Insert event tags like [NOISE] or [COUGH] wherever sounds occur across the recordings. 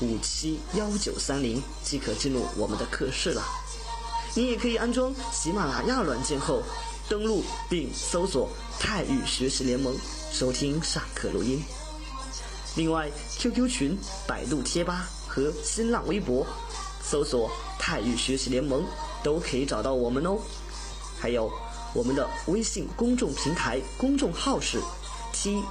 五七幺九三零即可进入我们的课室了。你也可以安装喜马拉雅软件后，登录并搜索“泰语学习联盟”收听上课录音。另外，QQ 群、百度贴吧和新浪微博搜索“泰语学习联盟”都可以找到我们哦。还有我们的微信公众平台公众号是 tyxxlm。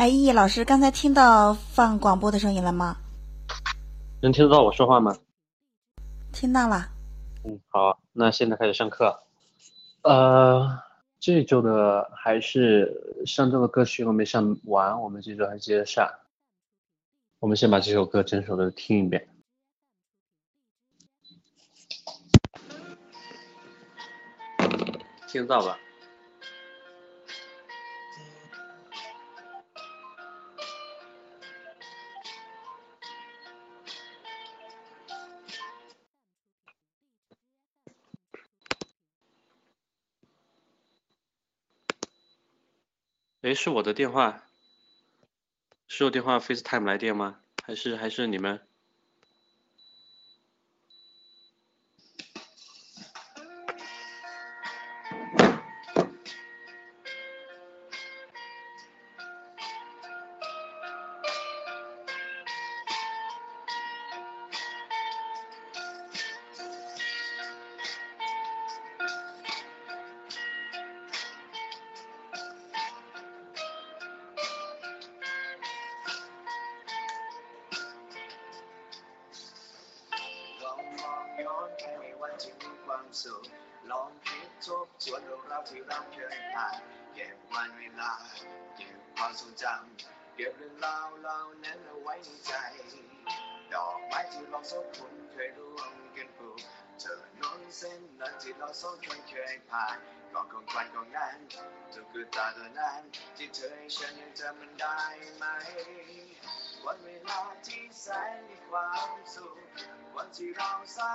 哎，易老师，刚才听到放广播的声音了吗？能听得到我说话吗？听到了。嗯，好，那现在开始上课。呃，这周的还是上周的歌曲我没上完，我们这周还接着上。我们先把这首歌整首的听一遍，听得到吧？哎，是我的电话，是我电话 FaceTime 来电吗？还是还是你们？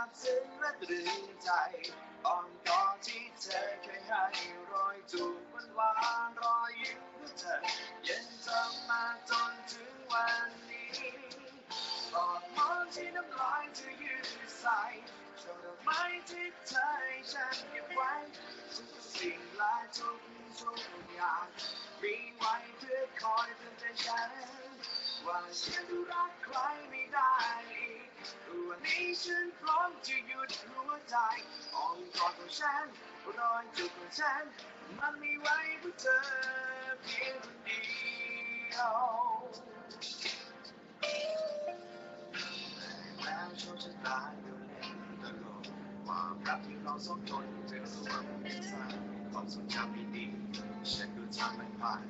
บซึ้งและตรึงใจอ้อมกอที่เธอเคยให้รอยจูบวันวานรอยยิ้มของเธอเยังจำมาจนถึงวันนี้กอดมองที่น้ำลายเธอยืดใส่ช่อดอกไม้ที่เธอให้ฉันเก็บไว้ทุกสิ่งและทุกทุกอย่างมีไว้เพื่อคอยเตือนใจฉัน ว่าฉันรักใครไม่ได้วันนี้ฉันพร้อมจะหยุดหัวใจอ้อมกอดของฉันรอยจุดของฉัน มันมีไว้เพื่อเธอเพียงคนเดียวแล้วโชคชะตาอยู่เล่นตลอดความรักที่เราสองคนเจอระหว่างเป็นสายความทรงจำดีๆฉันดูทำไม่ผ่าน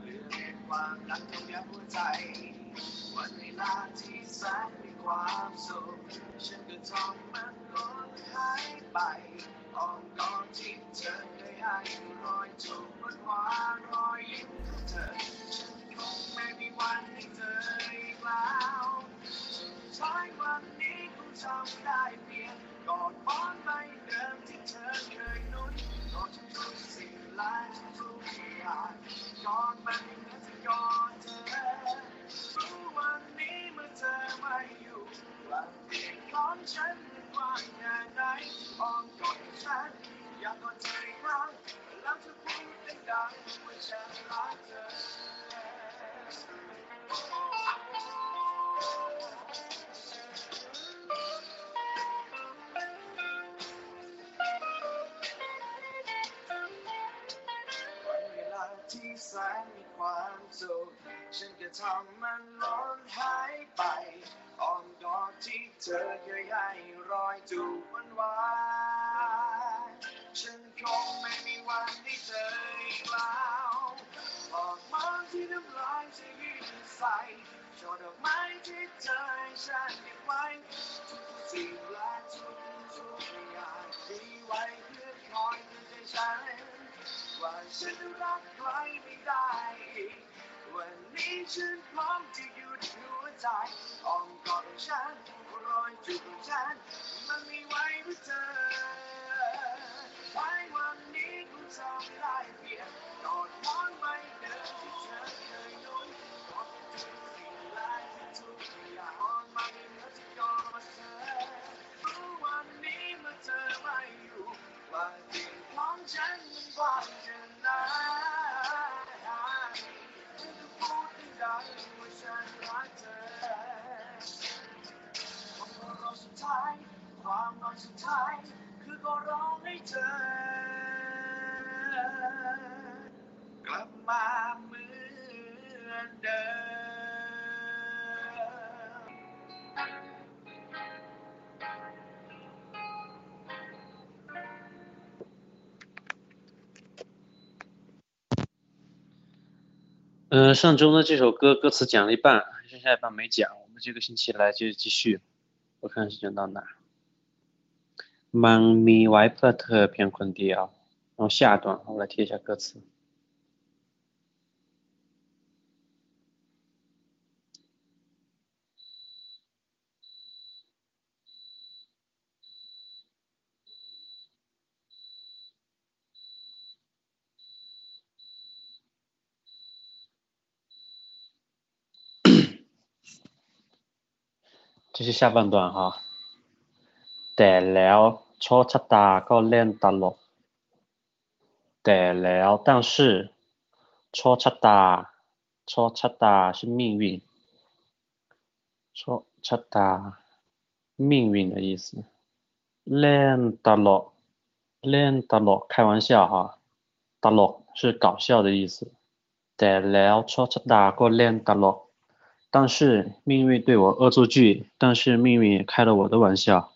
เหลือเพียงความรักที่ยังหัวใจวัน ลาที่แสนมีความสุขฉันก็ทองมันก็หายไปอ้อมกอดที่เธอเคยให้รอยจูบมันหวานรอยยิ้มของเธอ ฉันคงไม่มีวันให้เธออีกแล้วสุดท้ายวันนี้คงทำได้เพียงกอดหมอนใบเดิมที่เธอเคยนุ่น ลดทุกสิ่งหลายทุกอย่ายอนมันนั้นจะอนเธอรู้วันนี้เมื่อเธอไม่อยู่กลับเปลี่ร้อนฉันว่างงานไหนอ้อมฉันยากอดเธออีกลังแล้วจะพูดให้ดัว่ฉันรักเธอ Thank you. แสนมีความสุขฉันก็ทำมันล้นหายไปอ้อมกอดที่เธอเคยให้รอยจูบวันวานฉันคงไม่มีวันได้เจออีกแล้วออกมาที่น้ำลายจะยืนใส่ช่อดอกไม้ที่เธอให้ฉันเก็บไว้ทุกสิ่งและทุกทุกอย่างที่ไว้เพื่อคอยเตือใจฉัน ว่าฉันรักใครไม่ได้ วันนี้ฉันพร้อมจะหยุดหัวใจอ้อมกอดฉันรอยจูบฉัน มันมีไว้เพื่อเธอไว้วันนี้คงทำได้เพียงกอดหมอนใบเดิมที่เธอเคยนุ่นกอดทุกสิ่งและทุกอย่างอ่อนมาไม่เหมือนที่กอดเธอรู้วันนี้เมื่อเธอไม่อยู่ว่าสิ่งของฉันมันว้าง ความรอสุดท้าย คือก็ร้องให้เธอ กลับมาเหมือนเดิม 呃，上周呢这首歌歌词讲了一半，剩下一半没讲，我们这个星期来接着继续。我看是讲到哪？ มังมีไว้เพื่อเธอเพียงคนเดียว。然后下段我来贴一下歌词。这是下半段哈。 แต่แล้วโชคชะตาก็เล่นตลก แต่แล้ว但是โชคชะตาโชคชะตา是命运โชคชะตา命运的意思เล่นตลกเล่นตลก开玩笑哈ตลก是搞笑的意思แต่แล้วโชคชะตาก็เล่นตลก但是命运对我恶作剧，但是命运也开了我的玩笑。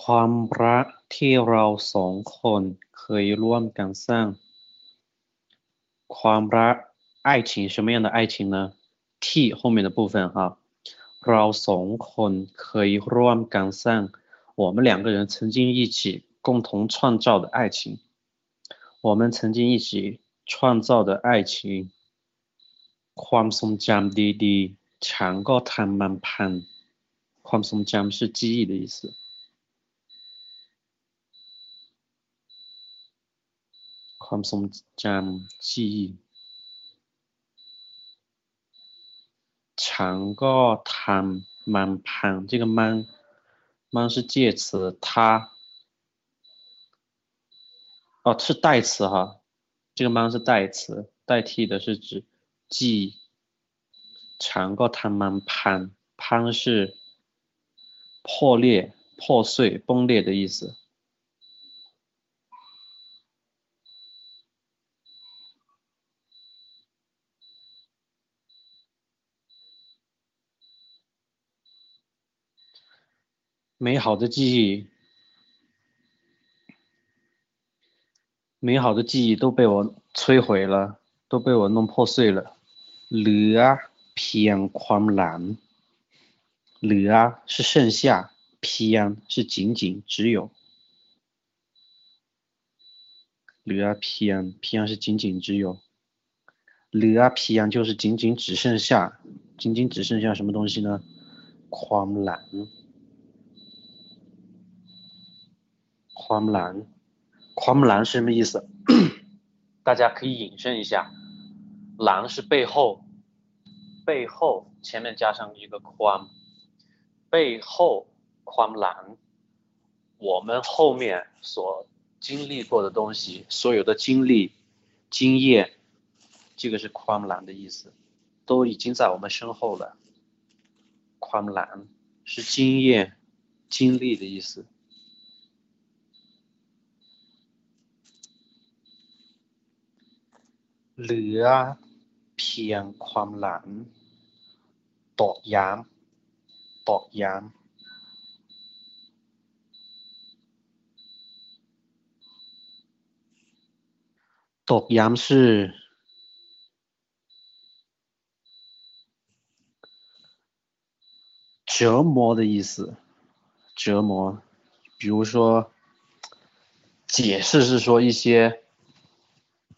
ความรักที่เราสองคนเคยร่วมกันสร้างความรัก爱情什么样的爱情呢？t 后面的部分哈，เราสองคนเคยร่วมกันสร้าง我们两个人曾经一起共同创造的爱情，我们曾经一起创造的爱情。ความทรงจำดีๆฉันก็ทำมันพันความทรงจำ是记忆的意思 ความทรงจำ记忆ฉันก็ทำมันพัน这个มันมัน是介词它哦是代词哈这个มัน是代词代替的是指记长个他们攀攀是破裂、破碎、崩裂的意思。 美好的记忆，美好的记忆都被我摧毁了，都被我弄破碎了。เหลือเพียงความหลังเหลือ是剩下เพียง是仅仅只有เหลือเพียงเพียง是仅仅只有เหลือเพียง就是仅仅只剩下仅仅只剩下什么东西呢ความหลัง ความหลังความหลัง是什么意思[CLEARS THROAT] 大家可以引申一下狼是背后，背后前面加上一个宽，背后宽狼，我们后面所经历过的东西，所有的经历、经验，这个是宽狼的意思，都已经在我们身后了。宽狼是经验、经历的意思。 เหลือเพียงความหลังตอกย้ำตอกย้ำตอกย้ำ是折磨的意思，折磨，比如说，解释是说一些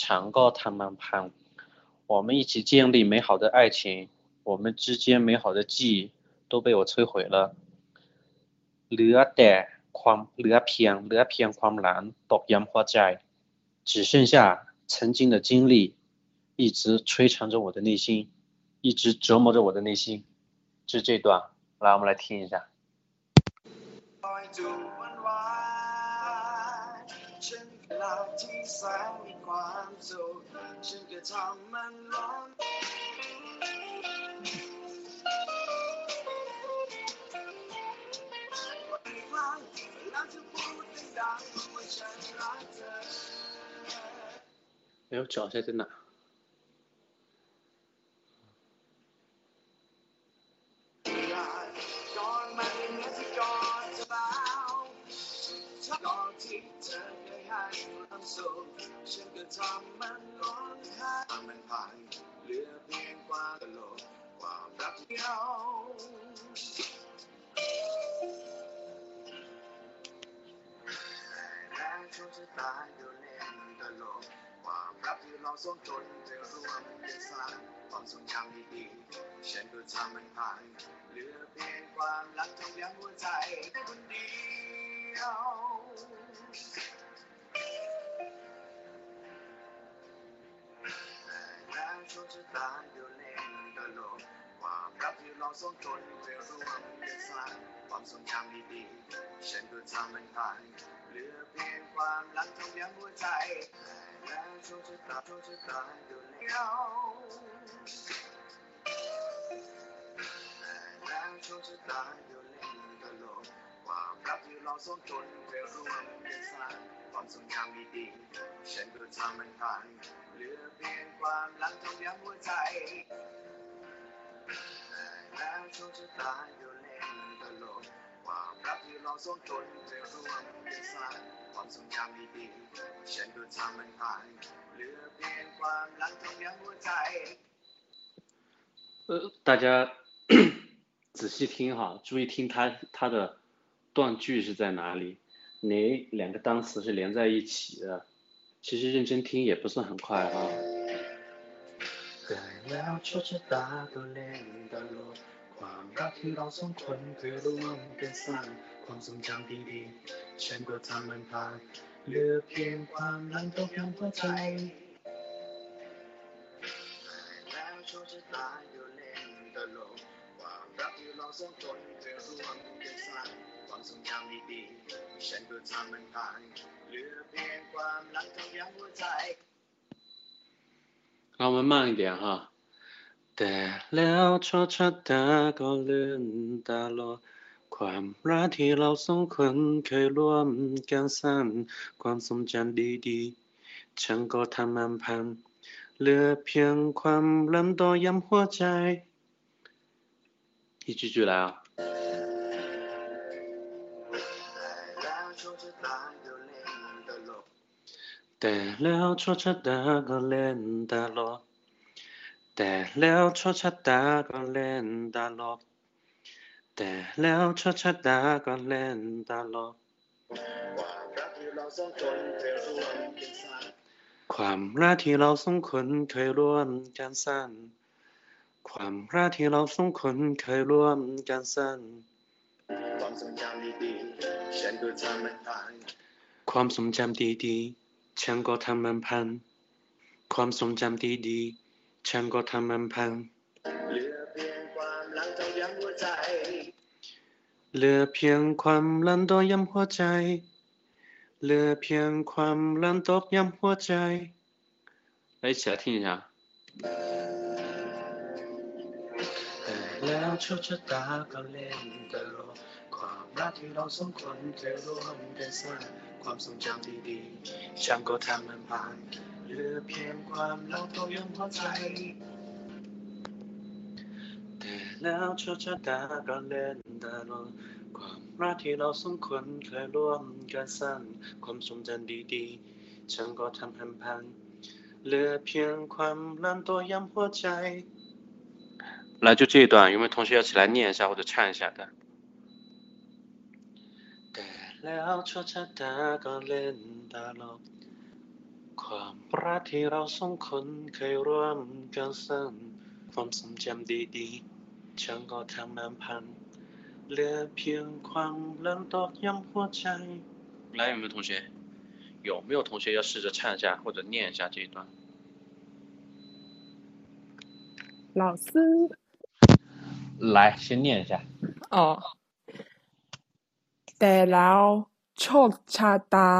ฉันก็ทำมันพัง我们一起建立美好的爱情，我们之间美好的记忆都被我摧毁了。เหลือแต่ความเหลือเพียงเหลือเพียงความหลังตอกย้ำหัวใจ，只剩下曾经的经历，一直摧残着我的内心，一直折磨着我的内心。这是这段。来，我们来听一下。 ลาที่แสนมีความสุขฉันก็ทำมันร้อ้งแล้วจะาอใช่เต้นหนั ทำมันร้องไห้มันผ่านเหลือเพียงความตลกความรักเดียวแล้วโชคชะตาเดียวเล่นตลกความรักที่เราสองคนจะร่วมกันสร้างความทรงจำดีๆฉันก็ทำมันผ่านเหลือเพียงความรักทำยังหัวใจคนเดียว แล้วโชะตาเดียวเล่นตลกความรักที่เราสองคนจะร่วมกันสร้างความทรงจำดีๆฉันก็ทำมันผ่านเหลือเพียงความรักทำยังหัวใจแล้วโชคชะตาโชคชะตาเดียวเล่นแล้วโชคชะตาเดียวเล่นตลกความรักที่เราสองคนจะร่วมกันสร้างความทรงจำดีๆฉันก็ทำมันผ่าน เหลือเพียงความหลังทำย้ำหัวใจแล้วโชคชะตาอยู่เล่นตลกความรักที่เราสองคนจะร่วมกันสร้างความทรงจำดีๆฉันก็ทำมันผ่านเหลือเพียงความหลังทำย้ำหัวใจ 呃，大家[COUGHS] 仔细听哈，注意听它它的断句是在哪里，哪两个单词是连在一起的。 其实认真听也不算很快啊。 ทรงจำดีๆฉันก็ทำมันผ่านเหลือเพียงความหลังตกย้ำหัวใจ 让我们慢一点哈。แต่แล้วโชคชะตาก็เลื่อนตาลอความรักที่เราสองคนเคยร่วมกันสร้างความทรงจำดีๆฉันก็ทำมันพังเหลือเพียงความลำต่อย้ำหัวใจ 一句句来啊。 แต่แล้วโชคชะตาก็เล่นตลอแต่แล้วโชคชะตาก็เล่นตลอแต่แล้วโชคชะตาก็เล่นตลอดความรักที่เราสองคนเคยร่วมกันสร้างความรักที่เราสองคนเคยร่วมกันสร้างความรักที่เราสองคนเคยร่วมกันสร้างความทรงจำดีๆฉันก็ทำมันผ่านความทรงจำดีๆ ฉันก็ทำมันพัน ความทรงจำดี ฉันก็ทำมันพัง เหลือเพียงความหลังต้องย้ำหัวใจ เหลือเพียงความลันตอกย้ำหัวใจ เหลือเพียงความลันตอกย้ำหัวใจ来一起来听一下。แล้วโชคชะตาก็เล่นตลก ความรักที่เราสองคนเคยร่วมกันสร้างความทรงจำดีๆฉันก็ทำมันผ่านเหลือเพียงความเราตัวยังหัวใจ แต่แล้วโชคชะตาก็เล่นตลกความรักที่เราสองคนเคยร่วมกันสร้างความทรงจำดีๆฉันก็ทำพันพันเหลือเพียงความลันตัวย้ำหัวใจ 来，就这一段，有没有同学要起来念一下或者唱一下的？ แต่แล้วโชคชะตาก็เล่นตลกความรักที่เราสองคนเคยร่วมกันสร้างความทรงจำดีๆฉันก็ทำมันพันเหลือเพียงความลันตอกย้ำหัวใจ来，有没有同学？有没有同学要试着唱一下或者念一下这一段？老师，来，先念一下。哦， แต่แล้วโชคชะตา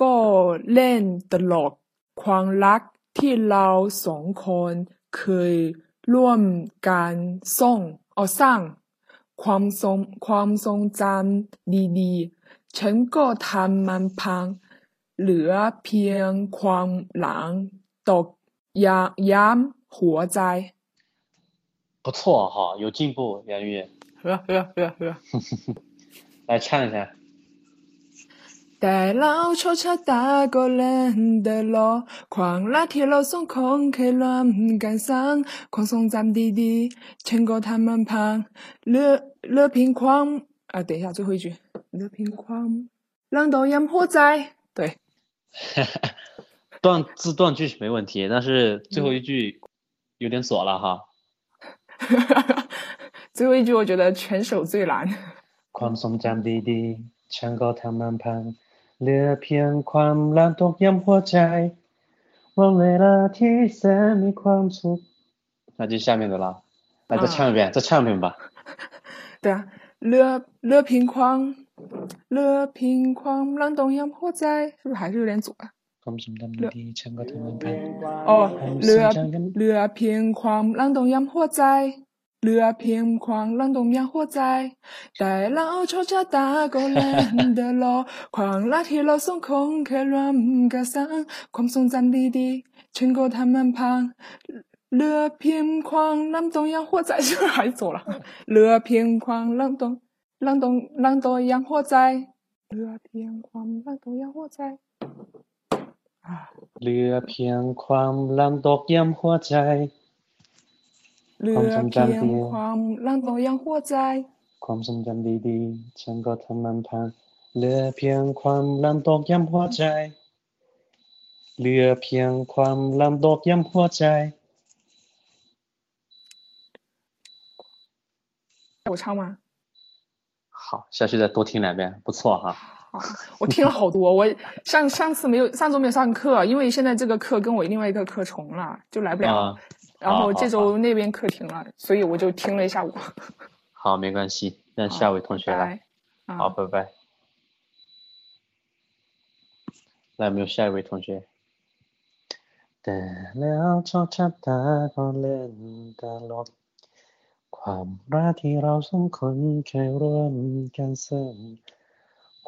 ก็เล่นตลกความรักที่เราสองคนเคยร่วมกันส่งเอาสร้างความทรงความทรงจำดีๆ ฉันก็ทำมันพัง เหลือเพียงความหลังตกยาย้ำหัวใจ 不错哈，有进步，杨玉。呵呵呵呵。 来唱一下。带老臭车打过人的路，狂拉铁路送空客乱赶上，狂送咱弟弟，牵过他们旁，乐乐平狂啊！等一下，最后一句，乐平狂，人都淹火灾，对。[LAUGHS] 断字断句是没问题，但是最后一句有点锁了哈。[LAUGHS] 最后一句我觉得全手最难。 ความทรงจำดีๆฉันก็ทำมันพังเหลือเพียงความลันตอกย้ำหัวใจวันเวลาที่แสนมีความสุข那就下面的了，来再唱一遍，再唱一遍吧。对啊，เหลือเหลือเพียงความเหลือเพียงความ冷到养活在，是不是还是有点左啊？ ความทรงจำดีๆฉันก็ทำมันพัง 哦，เหลือเหลือเพียงความลังตรงย้ำหัวใจ เหลือเพียงความลังตรงย้ำหัวใจ 乐啊偏狂，冷冬扬火灾。但老吵架打狗懒得啰，狂冷天老送空客乱加伞，狂送站滴滴，劝过他们旁。乐偏狂，冷冬扬火灾。又开始做了。[LAUGHS] 乐偏狂，冷冬冷冬冷冬扬火灾。乐偏狂，冷冬扬火灾。乐偏狂，冷冬扬火灾。 เหลือเพียงความลังตรงย้ำหัวใจ啊。 เหลือเพียงความลันตอกย้ำหัวใจ เหลือเพียงความลังตยังหัวใจ ความทรงจำดีๆฉันก็ทำมันพังเหลือเพียงความลันตอกย้ำหัวใจ เหลือเพียงความลันตอกย้ำหัวใจ 我唱吗？好，下去再多听两遍，不错哈。好，我听了好多。我上上次没有，上周没有上课，因为现在这个课跟我另外一个课重了，就来不了。啊， 然后这好好周那边课停了，所以我就听了一下午。[LAUGHS] 好，没关系，让下位同学来。拜。啊好，拜拜。来，有没有下一位同学？แต่แล้วโชคชะตาก็เล่นตลกความรักที่เราสองคนเคยร่วมกันสร้าง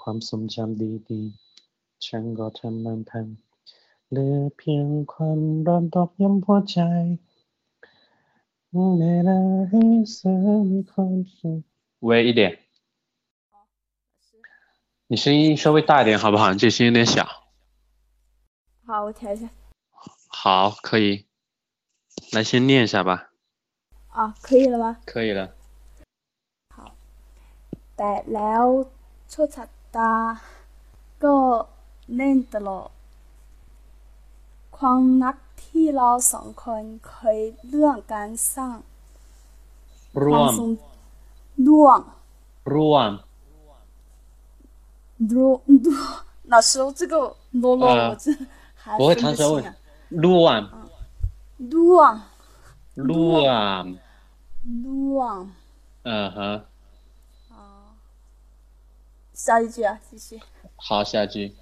ความทรงจำดีๆฉันก็ทำมันพังเหลือเพียงความร้อนตอกย้ำหัวใจ 喂一点。你声音稍微大一点好不好？你这声音有点小。好，我调一下好，可以。来，先念一下吧。啊，可以了吗？可以了。 แต่แล้วโชคชะตา ก็เล่นตลอดความรัก ที่เราสองคนเคยเรื่องการสร้างค ร่ วาว ม ม ทรงร่วม ร่วม ร่ร่老师，这个啰啰呃我真还不会分弹舌尾不清啊。ร่วม ร่วม 路啊，路啊。嗯哼，下一句啊，继续。好，下句。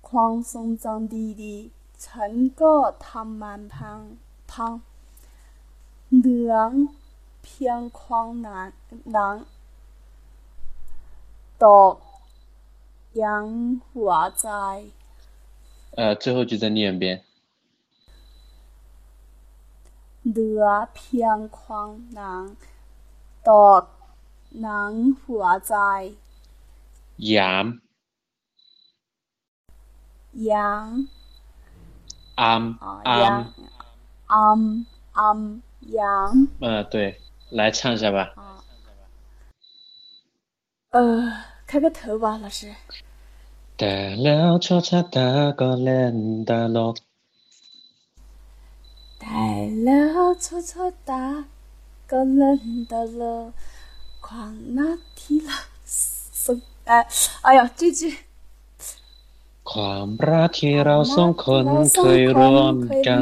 狂松 藏地的成个他满旁旁，两片狂南南，到杨华斋。呃，最后句再念一遍。两片狂南，到杨花在。杨。杨。安安安安杨。嗯，对，来唱一下吧。呃，开个头吧，老师。带了错擦打个脸的落。带了错擦打个脸的落，狂那提了松哎，哎呀，这句。 ความรักที่เราสองคนเคยรวมกั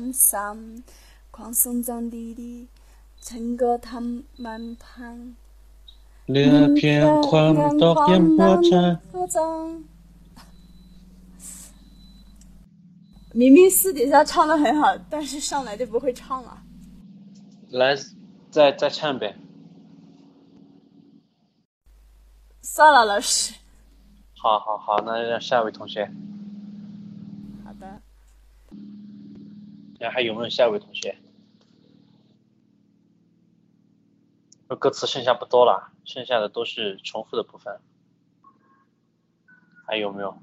นซ้ำความทรงจำดีๆฉันก็ทำมันพังเหลือเพียงความตอกย้ำหัวใจ明明私底下唱的很好，但是上来就不会唱了。来，再再唱一遍。算了，老师。 好好好，那让下一位同学。好的。那还有没有下一位同学？歌词剩下不多了，剩下的都是重复的部分。还有没有？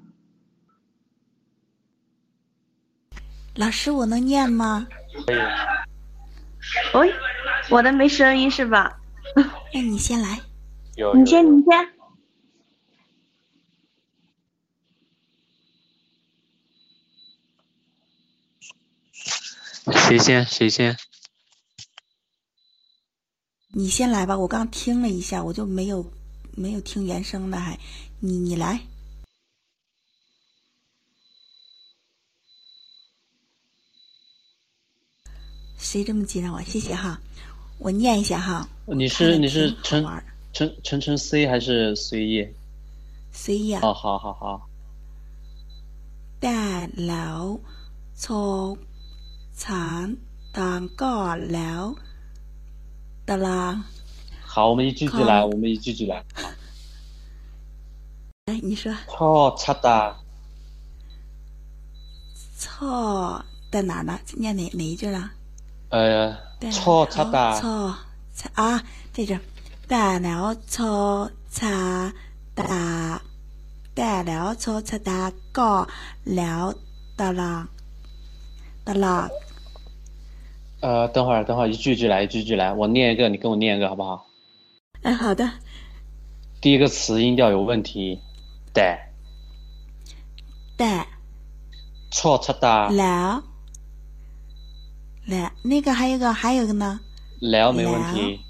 老师，我能念吗？可以。喂，我的没声音是吧？那你先来。有。你先，你先。谁先？谁先？你先来吧，我刚听了一下，我就没有没有听原声的，还你你来。谁这么紧张我？谢谢哈，我念一下哈。你是你是陈陈陈陈 C 还是随意？随意啊。哦，好好好。大佬错。长当过了的啦。好，我们一句句来，我们一句句来。来，你说。错擦的。错在哪呢？念哪哪一句了？呃，错擦的。错擦啊，这句。大了错擦的，大了错擦的过了的啦，的啦。呃，等会儿，等会儿，一句一句来，一句一句来，我念一个，你跟我念一个，好不好？哎，好的。第一个词音调有问题，带，带，错错的。了，了，那个还有个，还有个呢。了没问题。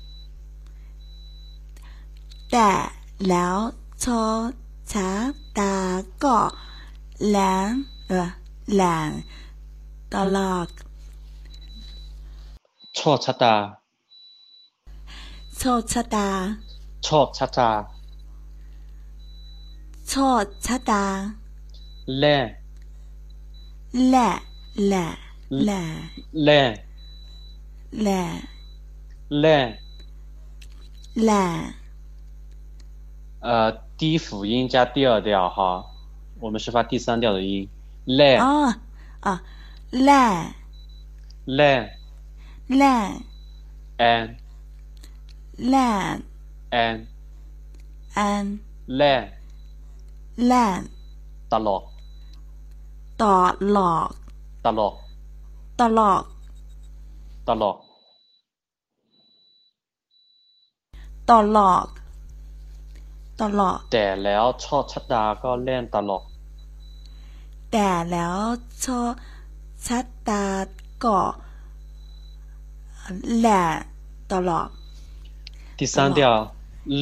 带了错擦的个两呃两的了。错擦哒，错擦哒，错擦哒，错擦哒，来，来来来来来来来，呃，第一辅音加第二调哈，我们是发第三调的音，来，哦啊，来来。lan an lan an an lan lan ตลอดตลอดตลอดตลอดตลอดตลอดตลอดแต่แล้วชอชัดดาก็เล่นตลอดแต่แล้วชอ ชัดดาก็烂的了。第三调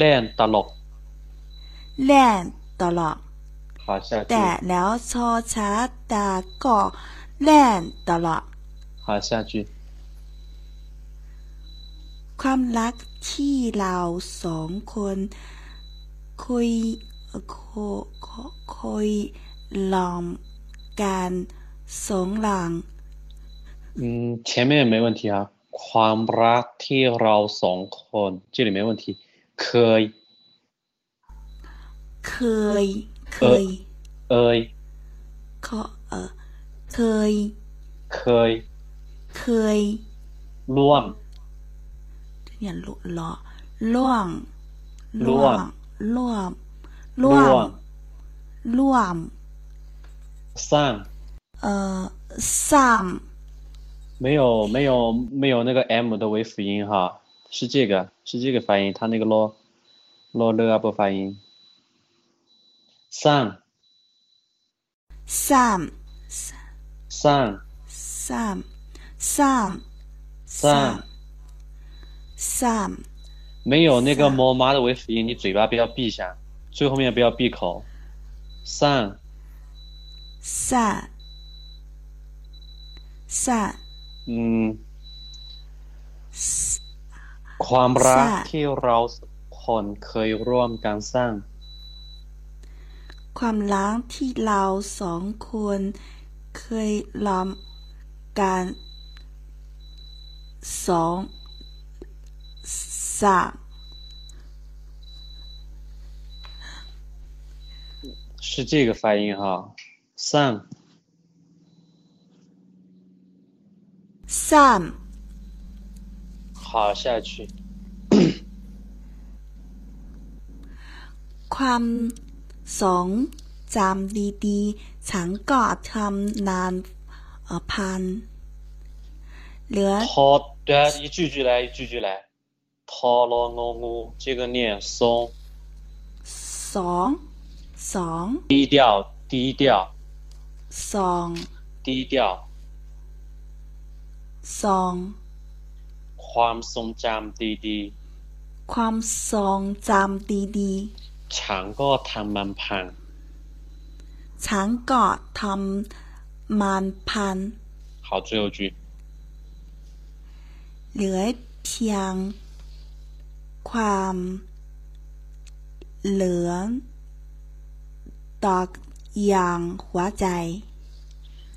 烂的了。烂的了。好，下แต่แล้วชอช้าตาก็แล่นตลอด 好，下句 ความรักที่เราสองคนคุยโคโคคุยลองกัน สองหลัง 嗯，前面没问题啊。ความรักที่เราสองคน这里没问题，可以 เคย เคย เอ้ย ขอเออเคย เคย เคย ร่วม เนี่ยลุลอล่วง ร่วม ล่วมล่ว ร่ว ม ม ล่วม สร้าง 呃 some 没有没有没有那个 m 的尾辅音哈是这个是这个发音它那个咯咯了不发音。Some some some some some some some 没有那个某妈的尾辅音你嘴巴不要闭上最后面不要闭口。Some some ำซ้ำ 嗯，ความรัก สร้าง ที่เราคนเคยร่วมกันสร้าง ความรักที่เราสองคนเคยล้อมกันสองสาม 是这个发音哈。上 สาม 好，下去。 ความสองจำดีๆ ฉันก็ทำนานเอ่อพัน เหลือ 好的，一句句来，一句句来。ทอรองูงู，这个念松， สองสอง 低调，低调， สอง 低调。 สอง ความทรงจำดี ความทรงจำดี ๆฉันก็ทำมันพัง ๆ ฉันก็ทำมันพัน 好，最后句。 เหลือเพียง ความเหลือตอกอย่างหัวใจ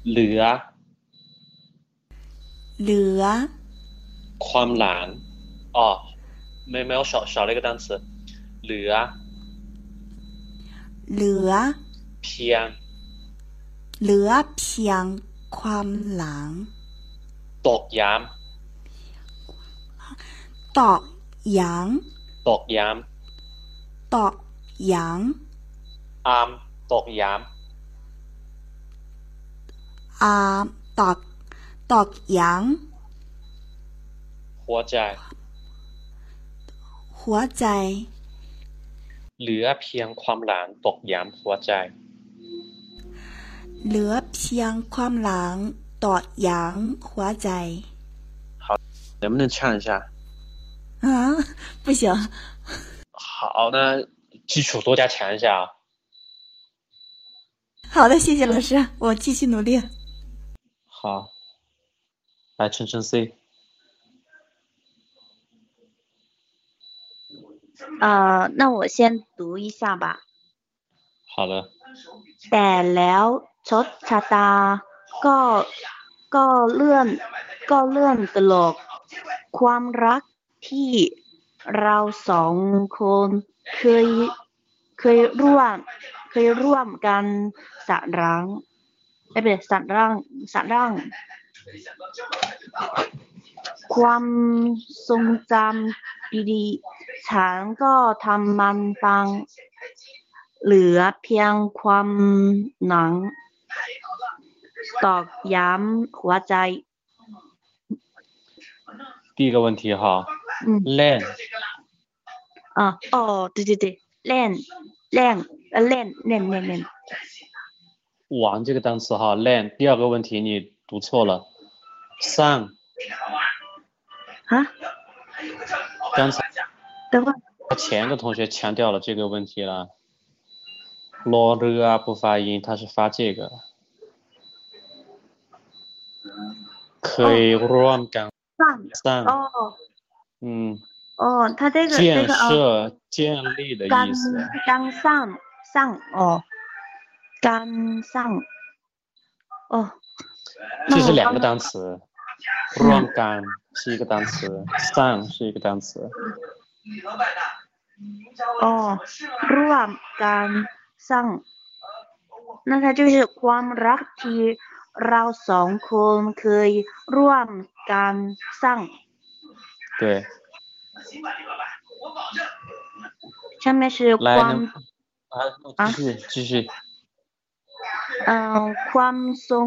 เหลือ เหลือ ความหลัง哦，没没有少少了一个单词，เหลือ เหลือ เพียง เหลือเพียงความหลัง ตอกย้ ตอกหยาง ำตอกย้ ตอกหยาง ำอามตอกย้ อาตอก ตอกหยาง ำหัวใจ หัวใจ เหลือเพียงความหลังตอกย้ำหัวใจ เหลือเพียงความหลังตอกหยางหัวใจ 能不能唱一下？啊，不行，好，那基础多加强一下啊。好的，谢谢老师，我继续努力。好， 来晨晨 C。呃，那我先读一下吧。好的， แต่แล้วชดชะตา ก็ก็เลื่อน ก็เลื่อนตลก ความรักที่เราสองคนเคยเคยร่วม เคยร่วมกันสะร้าง ไม่เป็นสะร่างสะร่าง ความทรงจำดีๆฉันก็ทำมันฟัง เหลือเพียงความหนัง ตอกย้ำหัวใจ 第一个问题哈嗯，len 啊，哦，对对对，练练呃练练练练， 玩这个单词哈，land。第二个问题你读错了，sun。啊？刚才。等会。他前一个同学强调了这个问题了，lo r 啊不发音，他是发这个。可以 run 刚。sun。哦。嗯，哦，他这个建设、建立的意思。刚上上哦，干上哦，那我这是两个刚单词ร่วมกัน是一个单词สร้าง是一个单词哦，ร่วมกันสร้าง那它就是ความรักที่เราสองคนเคยร่วมกันสร้าง对下面是来ความ 能啊继续继续 เอ่อความทรง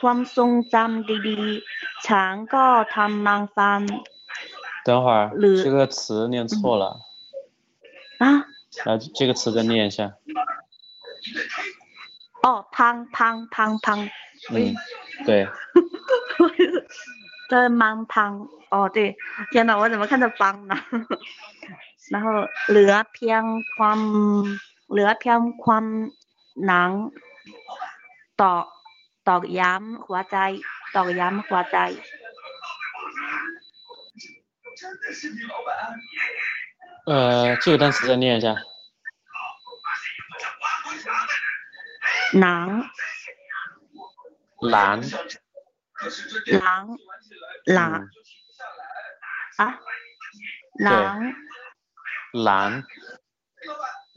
ความทรงจำดีๆฉันก็ทำนางฟัน等会儿了这个词念错了啊来这个词再念一下哦พังพังพังพัง嗯对[LAUGHS] 的蛮พั哦对天呐我怎么看着帮呢[LAUGHS] 然后เหลือเพียงความเหลือเพียงความหนัง ตอกตอกย้ำหัวใจตอกย้ำหัวใจ 呃这个单词再念一下หนัง 蓝หลังหลัง嗯啊หลัง蓝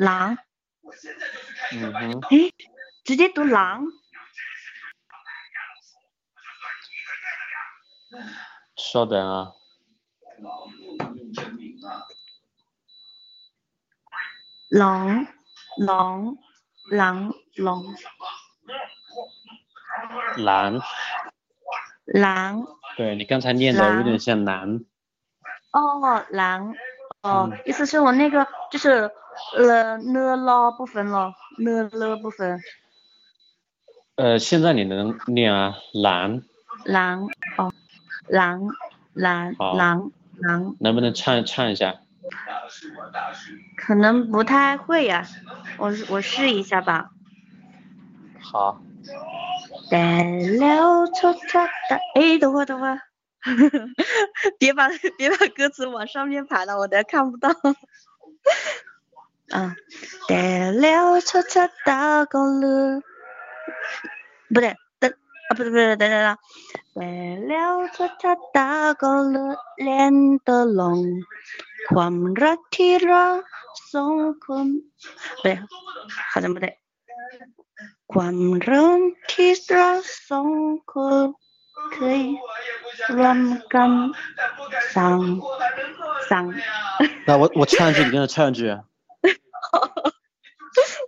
หลัง嗯哼诶 直接读狼，稍等啊。狼狼狼狼狼。狼，对你刚才念的有点像狼。哦。狼。哦，意思是我那个就是了了了，不分了了了，不分。呃现在你能念啊？蓝。狼，哦，狼，狼，好。狼，狼，能不能唱唱一下？可能不太会呀、我我试一下吧。好。带了出他的，哎，等会儿等会儿，[LAUGHS] 别把 [LAUGHS] 别把歌词往上面排了，我等下看不到。[LAUGHS] 啊，带了出他的公路，不对，等啊，不对不对，等等等，带了出他的公路，连得拢，ความรักที่เราสองคน不对，好像不对。ความรักที่เราสองคนเคยร่วมกันสร้างสร้าง 那我我唱一句，你跟着唱一句。 [LAUGHS]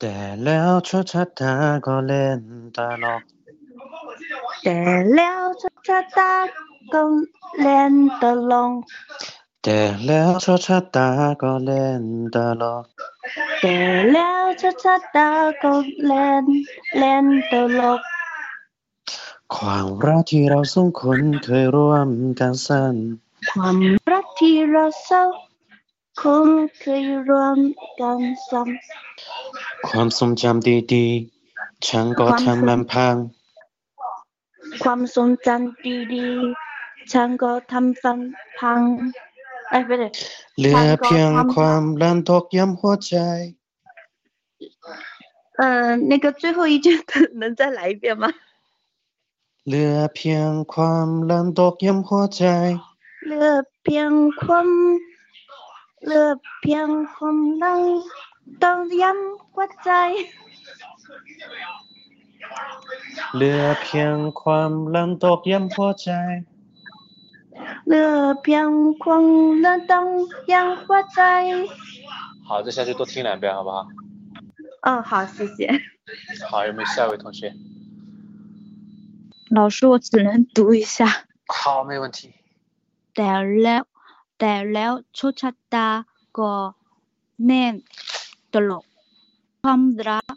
แต่แล้วชั่วชะตาก็เล่นตลก แต่แล้วชะตาก็เล่นตลก แต่แล้วชั่วชะตาก็เล่นตลก แต่แล้วชะตาก็เล่นเล่นตลก ความรักที่เราสองคนเคยร่วมกันสั้นความรักที่เราสอง คนเคยร่วมกันซ้ ความทรงจำดีๆ ฉันก็ทำมันพัง ำความทรงจำดีๆฉันก็ทำฟันพัง哎不对 เหลือเพียงความลันตอกย้ำหัวใจ 呃，那个最后一句能再来一遍吗？ เหลือเพียงความลันตอกย้ำหัวใจ เหลือเพียงความ เหลือเพียงความดังต้องย้ำหัวใจ เหลือเพียงความลันตอกย้ำหัวใจ เหลือเพียงความดังต้องย้ำหัวใจ好，这下去多听两遍，好不好？哦，好，谢谢。好，有没有下一位同学？老师，我只能读一下。好，没问题。 แต่ แต่แล้วโชคชะตาก็แน่นตลก ความรัก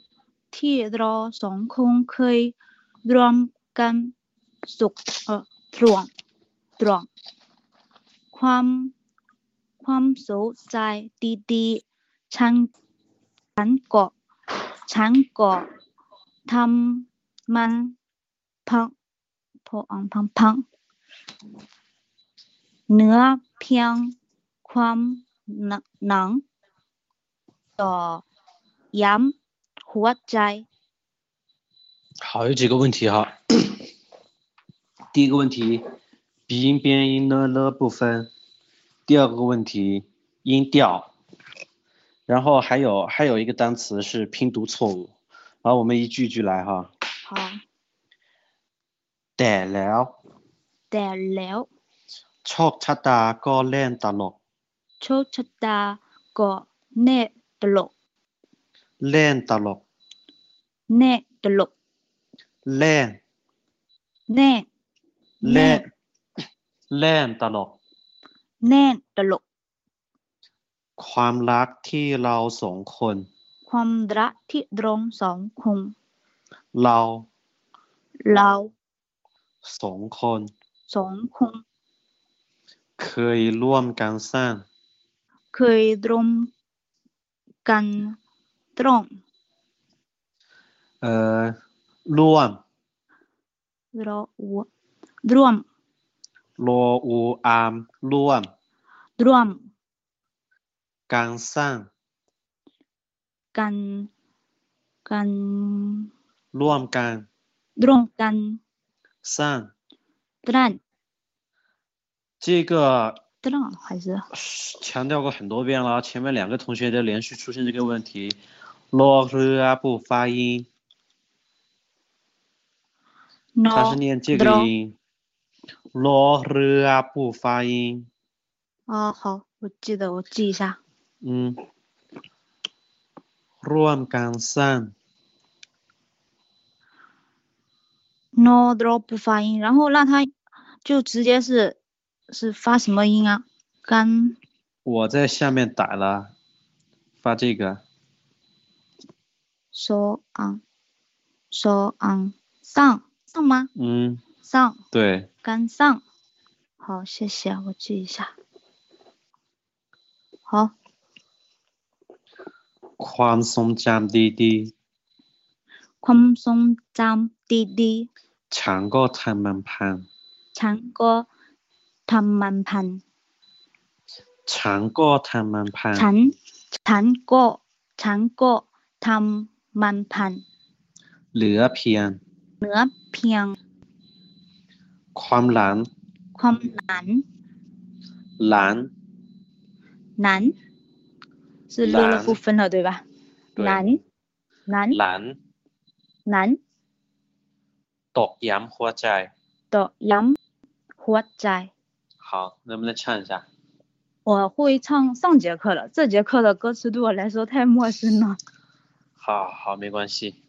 ที่เราสองคนเคยรวมกันสุขเออตรวงตรวงความความสุขใจดีๆฉันฉันก็ฉันก็ทำมันพังพออังพังพัง เนื้อเพียงความหนักหนังต่อย้ำหัวใจ 好，有几个问题哈。第一个问题，鼻音边音呢了部分。第二个问题，音调。然后还有还有一个单词是拼读错误，然后我们一句一句来哈。好，แต่แล้ว แต่แล้ว โชคชะตาก็เล่นตลก โชคชะตาก็แน่ตลก เล่นตลกแน่ตลก เล่นแน่ เล่น เล่นตลกแน่ตลก ความรักที่เราสองคน ความรักที่ตรงสองคงเรา เราสองคน สองคง เคยร่วมกันสร้าง เคยตรงกันตรงเอ่อร่วมรอวร่วมโลอูอามร่วม ร่วมการสร้างกันกันร่วมกันตรงกันสร้างตรัน 这个ตรัน还是强调过很多遍了，前面两个同学都连续出现这个问题，落日不发音， นอ 他是念这个音，落日不发音，哦，好，我记得，我记一下。嗯，ร่วมกันสร้าง no drop 不发音，然后让它就直接是 是发什么音啊？干。我在下面打了，发这个。说昂、嗯，说昂、嗯，上上吗？嗯，上。对。干上。好，谢谢，我记一下。好。宽松加滴滴。宽松加滴滴。唱歌他们盘。唱歌。 ทำมันพัน ๆฉันก็ทำมันพัน ฉันก็ทำมันพัน ฉันฉันก็ฉันก็ทำมันพัน เหลือเพียง เหนือเพียง ความหลัง ความหนัน หลัง 难是漏了难部分了，对吧？对难难 หลัง 难 ตกย้ำหัวใจ 的ย้หัวใจ。 好，能不能唱一下？我会唱上节课的，这节课的歌词对我来说太陌生了。好好，没关系。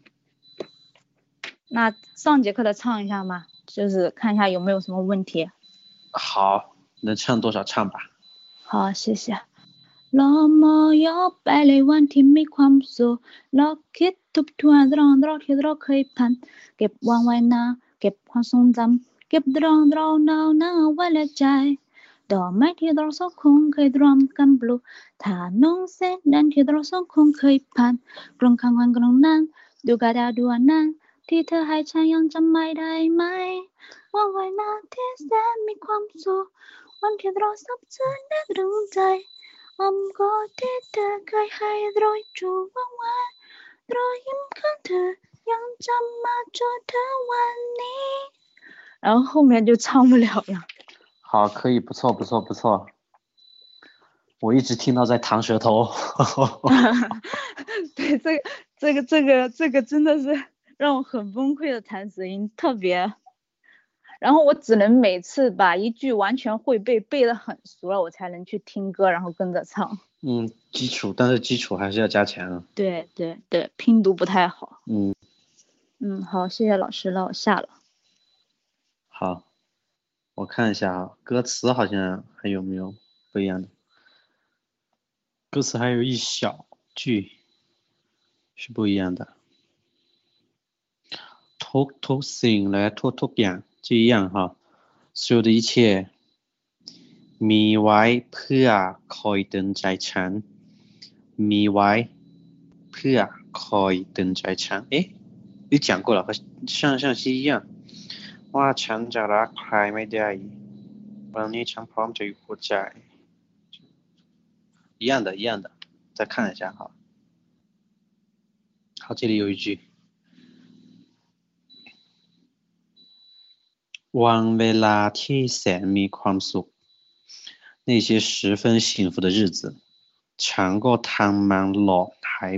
那上节课的唱一下嘛，就是看一下有没有什么问题。好，能唱多少唱吧。好，谢谢。要百里没宽恕，可以，给，给宽松。 เก็บวางไว้นะเก็บความทรงจำเก็บเรื่องราวนาวหนาวไว้ในใจดอกไม้ที่เราสองคงเคยรวมกันปลูกถ้าน้องเส้นนั้นที่เราสองคงเคยผ่านกลงข้างวันกลงนั้น ดูกระดาดูอันนั้น ที่เธอให้ฉันยังจำไม่ได้ไหม ว่าไว้นที่แสนมีความสุขวันที่เราสับสนและรึงใจอมกอดที่เธอเคยให้รอยจูบว่างไว้รอยยิ้มของเธอยังจำมาจนถึงวันนี้ 然后后面就唱不了了。好，可以，不错，不错，不错。我一直听到在弹舌头。[LAUGHS] 对，这个这个这个这个真的是让我很崩溃的弹舌音，特别。然后我只能每次把一句完全会背背的很熟了，我才能去听歌，然后跟着唱。嗯，基础，但是基础还是要加强啊。对对对，拼读不太好。嗯，嗯，好，谢谢老师那，我下了。好，我看一下啊，歌词好像还有没有不一样的？歌词还有一小句是不一样的。ทุกทุกสิ่งและทุกทุกอย่าง这样哈，所有的一切มีไว้เพื่อคอยเตือนใจฉันมีไว้เพื่อคอยเตือนใจฉัน诶，你讲过了，和上上期一样。 ว่าฉันจะรักใครไม่ได้วันนี้ฉันพร้อมจะอยู่หัวใจ一样的，一样的，再看一下哈。好，这里有一句。วันเวลาที่แสนมีความสุข那些十分幸福的日子ฉันก็ทำมันหลอดหาย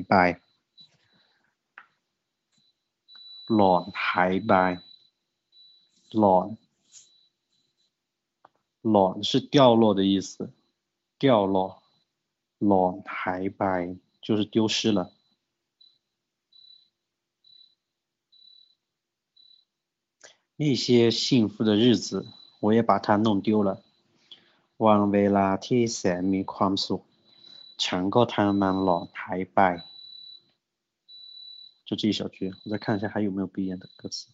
ไปหลอดหายไปหลอดหลอด是掉落的意思掉落หลอดหายไป就是丢失了那些幸福的日子，我也把它弄丢了。วันเวลาที่แสนมีความสุขฉันก็ทำมันหลอนหายไป就这一小句，我再看一下还有没有不一样的歌词。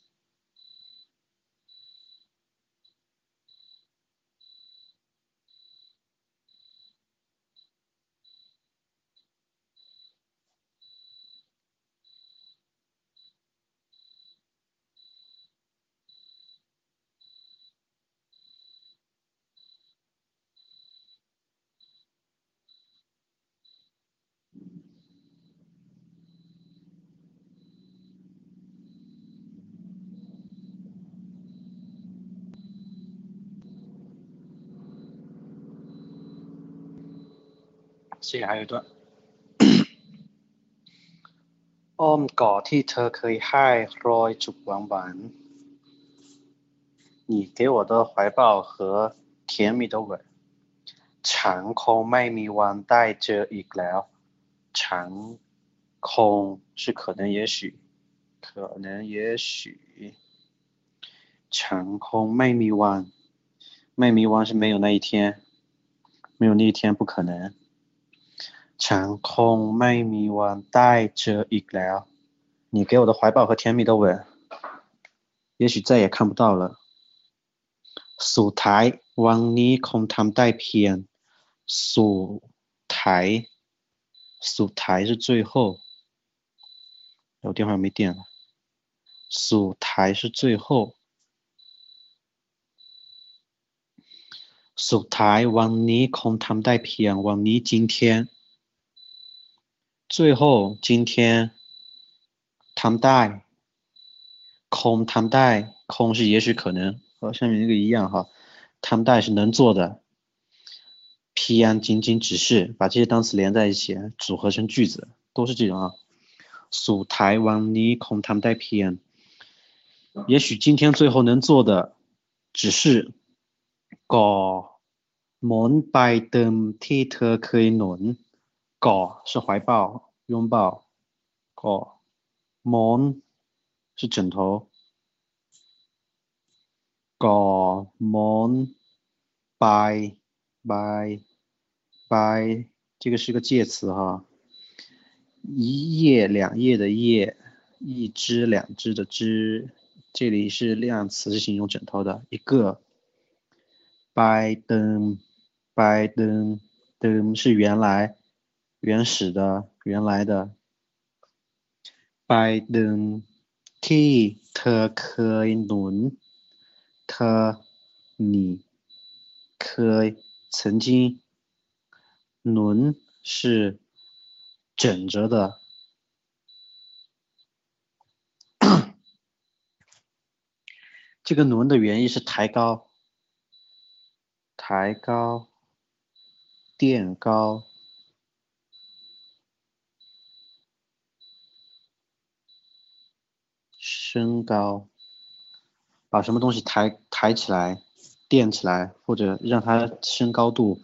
这里还有一段。[COUGHS] อ้อมกอดที่เธอเคยให้รอยจุกหวานหวาน你给我的怀抱和甜蜜的吻ฉันคงไม่มีวันได้เจออีกแล้วฉันคง是可能也许可能也许ฉันคงไม่มีวันไม่มีวัน是没有那一天没有那一天不可能 ฉันคงไม่มีวันได้เจออีกแล้ว你给我的怀抱和甜蜜的吻也许再也看不到了สุดท้ายวันนี้คงทำได้เพียงสุดท้ายสุดท้าย是最后我电话没电了สุดท้าย是最后สุดท้ายวันนี้คงทำได้เพียงวันนี้今天 最后今天ทำได้คงทำได้คง是也许可能和下面那个一样哈ทำได้是能做的偏仅仅只是把这些单词连在一起组合成句子都是这种啊สุดท้ายวันนี้คงทำได้เพียง也许今天最后能做的只是ก่อหมุนไปเดิมที่เธอเคยหนุน g 是怀抱拥抱 gro m o n 是枕头 gro m o n by by by 这个是个介词哈一夜两夜的夜一只两只的只这里是量词是形容枕头的一个 by the by the the 是原来原始的原来的ไปดึงที่เธอเคยหนุนเธอ你เคย曾经หนุน是枕着的[CLEARS THROAT] 这个轮的原意是抬高抬高垫高 升高，把什么东西抬抬起来、垫起来，或者让它升高度。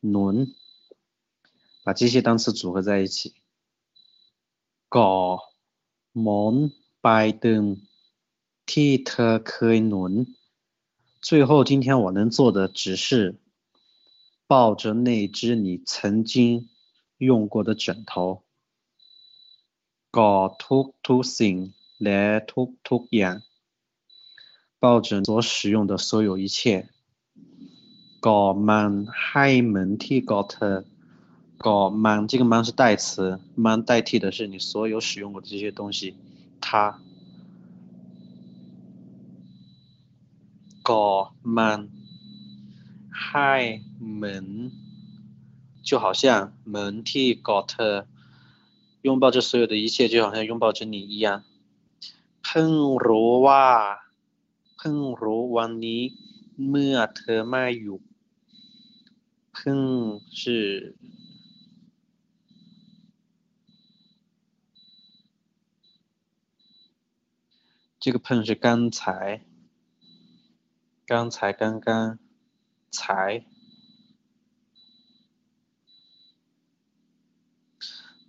轮，把这些单词组合在一起。ก่อหมุนไปดึงที่เธอเคยหนุน最后，今天我能做的只是抱着那只你曾经用过的枕头。ก่อทุกทุกสิ่ง และทุกอย่าง抱着所使用的所有一切ก่อมันให้เหมือนที่ก่อเธอก่อมัน这个มัน是代词มัน代替的是你所有使用过的这些东西它 ก่อมันให้เหมือน就好像门ที่กอดเธอ拥抱着所有的一切就好像拥抱着你一样เ พิ่งรู้ว่าเพิ่งรู้วันนี้เมื่อเธอไม่อยู่เพิ่ง是这个碰是刚才，刚才刚刚才，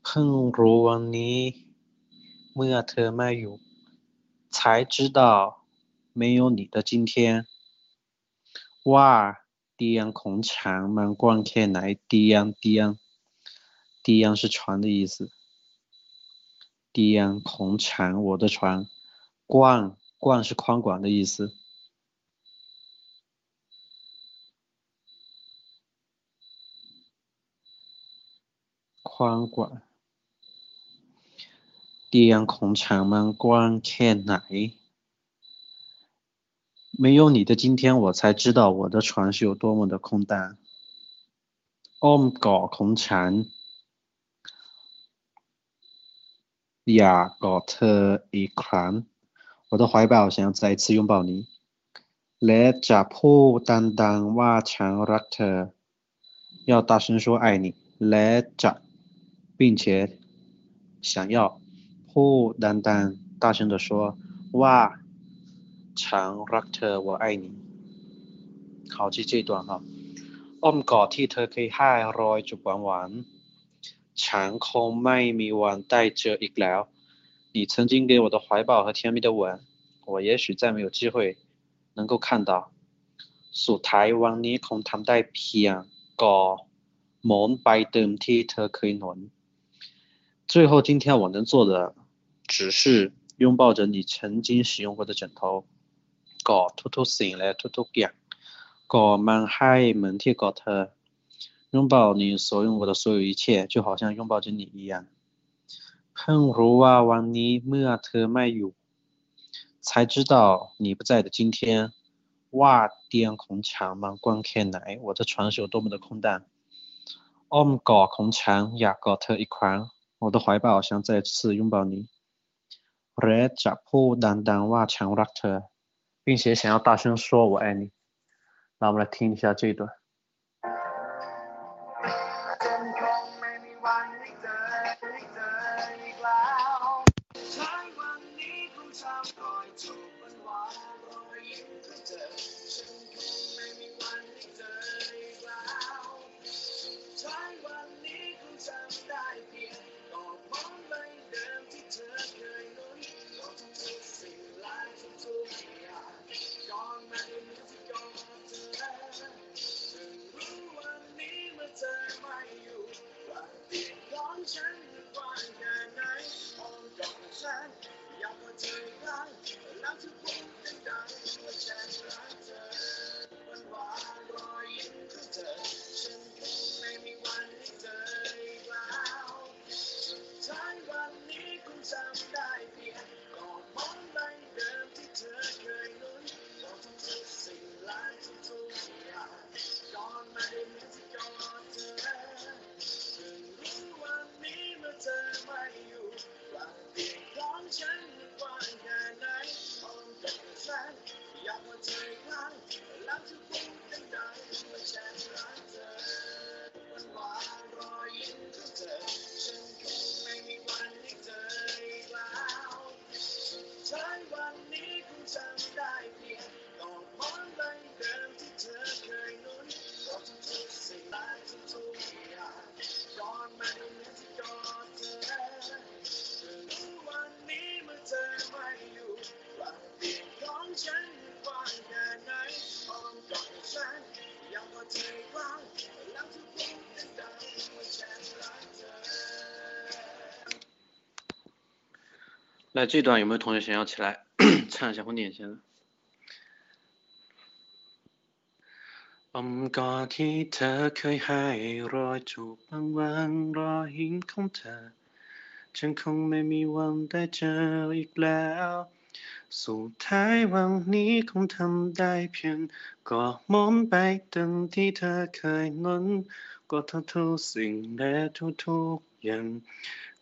เพิ่งรู้วันนี้เมื่อเธอไม่อยู่ 才知道没有你的今天哇！“diyang kongchang” 来 diyang diyang，diyang 是船的意思，diyang kongchang 的意，guang 的意思เตียงของฉันมันกว้างแค่ไหน没有你的今天，我才知道我的床是有多么的空荡。อ้อมกอดของฉันอยากกอดเธออีกครั้ง我的怀抱想要再一次拥抱你และจะพูดดังๆว่าฉันรักเธอ要大声说爱你และจะ并且想要 พูดดังๆ大声的说ว่าฉันรักเธอ我爱你好记这段哈อ้อมกอดที่เธอเคยให้รอยจุบหวานๆฉันคงไม่มีวันได้เจออีกแล้ว你曾经给我的怀抱和甜蜜的吻，我也许再没有机会能够看到。สุดท้ายวันนี้คงทำได้เพียงก่อหมอนใบเดิมที่เธอเคยนอน最后，今天我能做的 只是拥抱着你曾经使用过的枕头，กอดทุกๆสิ่งและทุกๆอย่างกอดมันให้เหมือนที่กอดเธอ拥抱你所用过的所有一切，就好像拥抱着你一样。เพิ่งรู้ว่าวันนี้เมื่อเธอไม่อยู่才知道你不在的今天ว่าเตียงของฉันมันกว้างแค่ไหน我的床是有多么的空荡อ้อมกอดของฉันอยากกอดเธออีกครั้ง我的怀抱想再次拥抱你 และจะพูดดังๆว่าฉันรักเธอ并且想要大声说我爱你让我们来听一下这一段 来，这段有没有同学想要起来唱一下或念一下呢？อมกอดที่เธอเคยให้รอยจูบบางวันรอยหินของเธอ ฉันคงไม่มีวันได้เจออีกแล้ว สุดท้ายวันนี้คงทำได้เพียงก็มองไปดังที่เธอเคยนั้นก็ทุกทุกๆสิ่งและทุกทุกๆอย่าง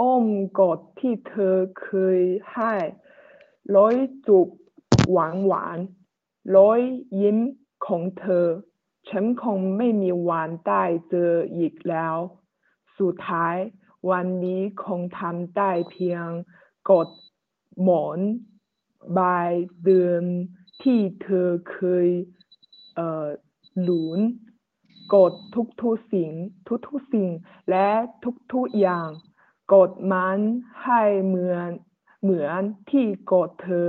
อ้อมกอดที่เธอเคยให้ร้อยจูบหวานหวานร้อยยิ้มของเธอ ฉันคงไม่มีวันได้เจออีกแล้ว สุดท้ายวันนี้คงทำได้เพียงกดหมอนใบเดิมที่เธอเคยเอ่อหลุนกดทุกทุกสิ่ง ทุกทุกสิ่งและทุกทุกอย่าง กดมันให้เหมือนเหมือนที่กดเธอ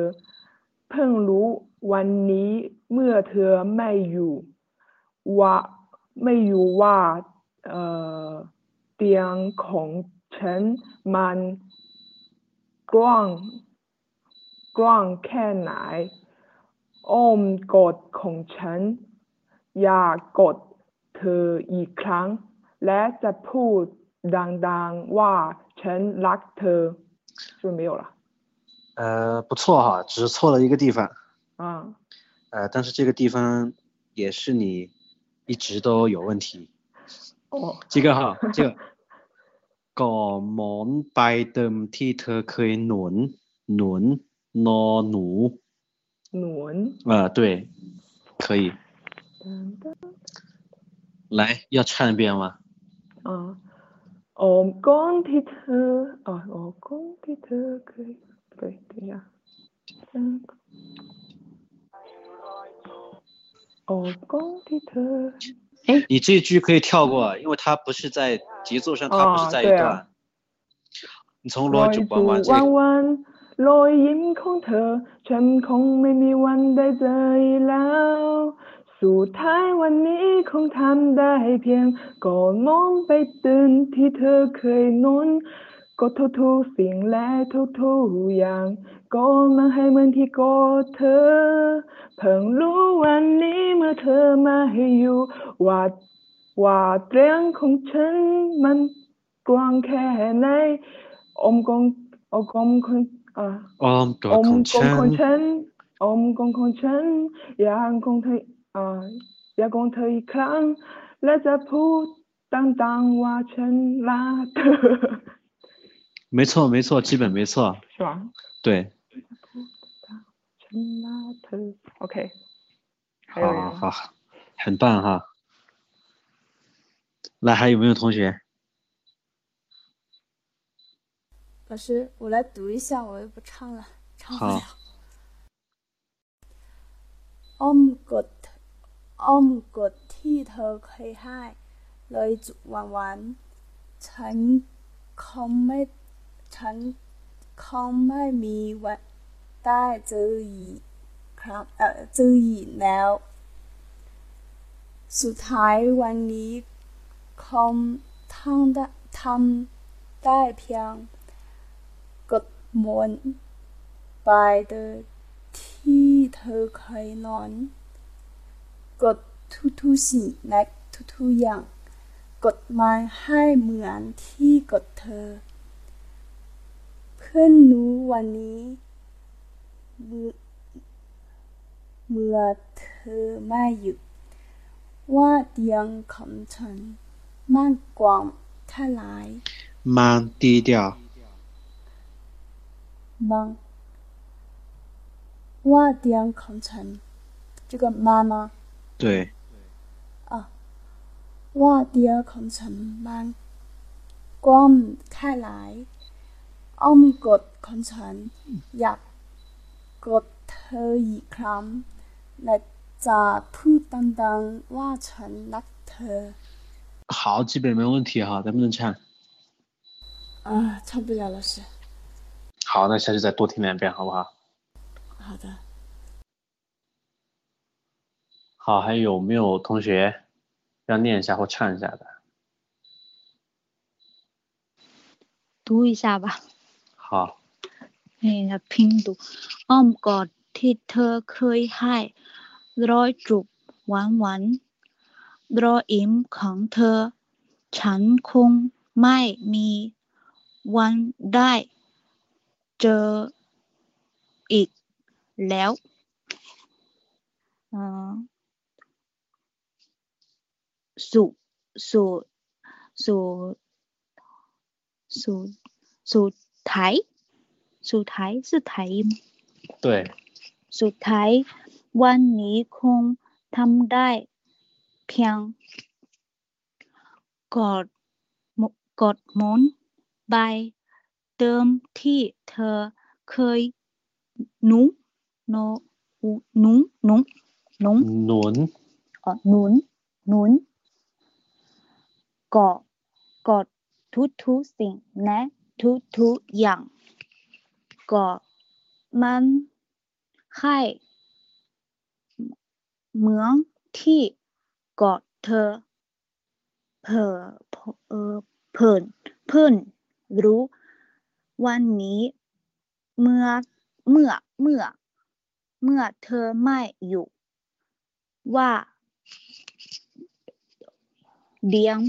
เพิ่งรู้วันนี้เมื่อเธอไม่อยู่ ว่าไม่อยู่ว่าเตียงของฉันมันกว้างกว้างแค่ไหนอ้อมกดของฉัน อยากกดเธออีกครั้ง และจะพูด ดังๆว่าฉันรักเธอ是不是没有了呃，不错哈，只是错了一个地方。啊呃，但是这个地方也是你一直都有问题。哦这个哈，这个ก่อหมอนใบเดิมที่เธอเคยหนุนหนุนนอหนู หนวน 呃，对，可以。来，要唱一遍吗？ อ่ าโอมก้อนที่เธออ๋อโอมก้อนที่เธอเคยเคย等一下โอมก้อนที่เธอ你这句可以跳过，因为它不是在节奏上，它不是在一哦对啊段。你从 ร 罗 อย 九 จู 关完这 วัน 个， วันๆรอยยิ้มของเธอ ฉันคงไม่มีวันได้เจออีกแล้ว สุดท้ายวันนี้คงทำได้เพียงก่อน้องไปตื่นที่เธอเคยนอนก็ทุกทุกสิ่งและทุกทุกอย่าง ก็มาให้เหมือนที่กอดเธอ เพิ่งรู้วันนี้เมื่อเธอมาให้อยู่ว่าว่าเรื่องของฉันมันกว้างแค่ไหนอมกองอมกองคนอะอมกองของฉันอมกองของฉันอย่างคงเธอ อ่าอยากคงเธออีกครั้ง และจะพูดดังๆว่าฉันรักเธอ 没错没错，基本没错，是吧？对，ฉันรักเธอ OK 还有好人吗好好，很棒哈。来，还有没有同学？老师，我来读一下，我又不唱了，唱不好了。อ้อมกด อ้อมกดที่เธอเคยให้ เลยจุวันวันๆฉันคงไม่ฉันคงไม่มีวันได้เจออีกครั้งเอ่อเจออีกแล้ว สุดท้ายวันนี้คงทำได้ทำได้เพียงกดมนไปเดที่เธอเคยนอน กดทุกทุกๆสิ่งและทุกทุกๆอย่าง กดมันให้เหมือนที่กดเธอ เพื่อนรู้วันนี้เมื่อเมื่อเธอไม่อยู่ว่าเตียงของฉันมากกว่าเท่าไหร่ 慢低调，吗？ว่าเตียงของฉัน这个妈妈 对，ว่าเตียงของฉันมันกว้างแค่ไหนอ้อมกดของฉัน อยากกดเธออีกครั้งและจะพูดดังๆว่าฉันรักเธอ 好，基本没问题哈，能不能唱？啊，唱不了老师。好，那下次再多听两遍好不好？ 好的。 好，还有没有同学要念一下或唱一下的？读一下吧。好，นี่นะพิงดูอ้อมกอดที่เธอเคยให้รอยจูบหวานหวานรอยอิ่มของเธอ ฉันคงไม่มีวันได้เจออีกแล้วอ่า สุสุสุสุสุไทยสุไทย是ไทย对สุดท้ายวันนี้คงทำได้เพียงกดกดมุนใบเติมที่เธอเคยนุ้งนนุ้งนุ้งนุ้งนุ้นอ๋อนุ้นนุ้น กอดกอดทุกทุกสิ่งและทุกทุกอย่างกอดมันให้เหมือนที่กอดเธอเผอเออเพิ่นเพิ่นรู้วันนี้เมื่อเมื่อเมื่อเมื่อเธอไม่อยู่ว่าเดียง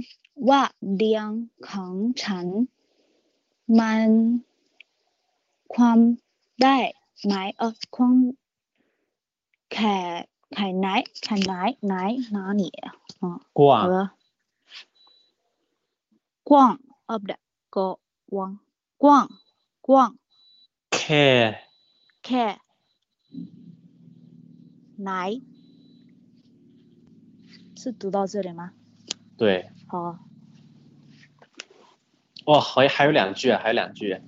ว่าเดียงของฉัน มันความได้ไหมเออความแค่แค่ไหนแค่ไหนไหน哪里啊光好了逛哦不对个光逛逛 แค่ แค่ไหน是读到这里吗？对，好， 哇，还还有两句，还有两句，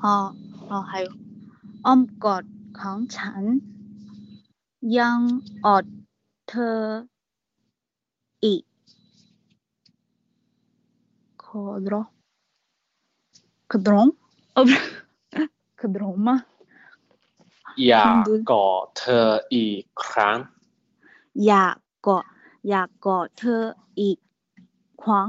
哦哦，还有อ้อมกอดของฉัน ยังอดเธออีกขอรอขดรงเออขดรง吗？ อยาก คุณดู กอดเธออีกครั้ง อยากกอดอยากกอดเธออีกครั้ง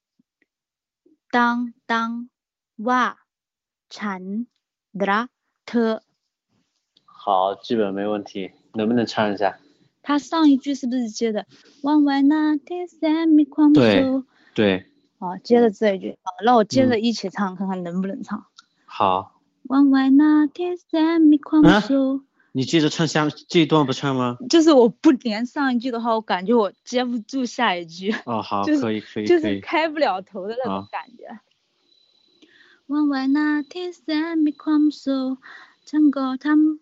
当当哇，唱啦特。好，基本没问题，能不能唱一下？他上一句是不是接的？望外那天山迷狂目收。对对。好，接着这一句。好，那我接着一起唱，看看能不能唱。好。望外那天山迷狂目收。你接着唱下这一段不唱吗？就是我不连上一句的话，我感觉我接不住下一句，哦，好，[LAUGHS] 就是可以可以就是可以，开不了头的那种好感觉。วันวัน那天三มีความสุขฉันก็ทำ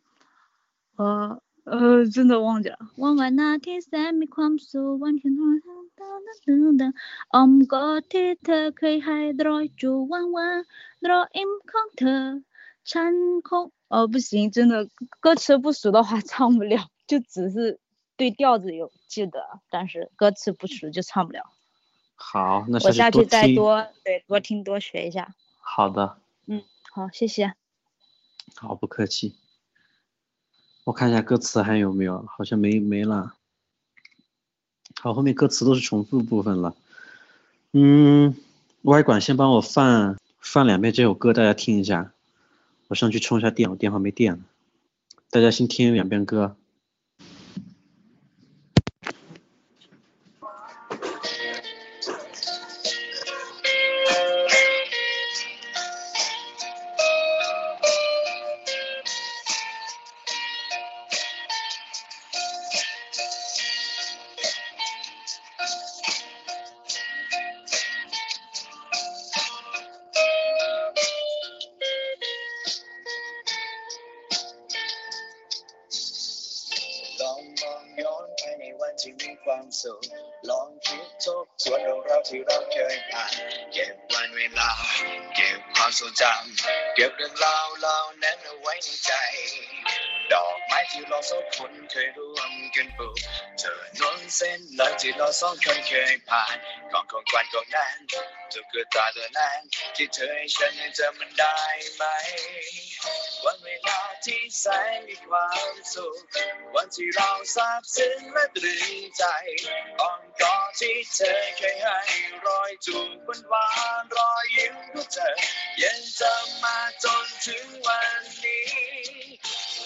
呃呃，真的忘记了。วันวัน那天三มีความสุขวันที่เราทำตามนั้นนั้นอ้อมกอดที่เธอเคยให้รอยจูบวันวันรอยอิ่มของเธอ ฉันคง 哦不行，真的歌词不熟的话 [LAUGHS] 唱不了，就只是对调子有记得，但是歌词不熟就唱不了。好，那我下去再。多对多听多学一下。好的，嗯好，谢谢。好，不客气。我看一下歌词还有没有，好像没没了。好，后面歌词都是重复部分了。嗯，外管先帮我放放两遍这首歌，大家听一下。我上去充一下电，我电话没电了。大家先听两遍歌。 สองคนเคยผ่านของของควันของนั้นทุกเกิดตาตัวนั้นที่เธอให้ฉันยังจำมันได้ไหม วันเวลาที่แสนมีความสุขวันที่เราซาบซึ้งและตรึงใจอ้อมกอดที่เธอเคยให้รอยจูบหวานรอยยิ้มของเธอยังจำมาจนถึงวันนี้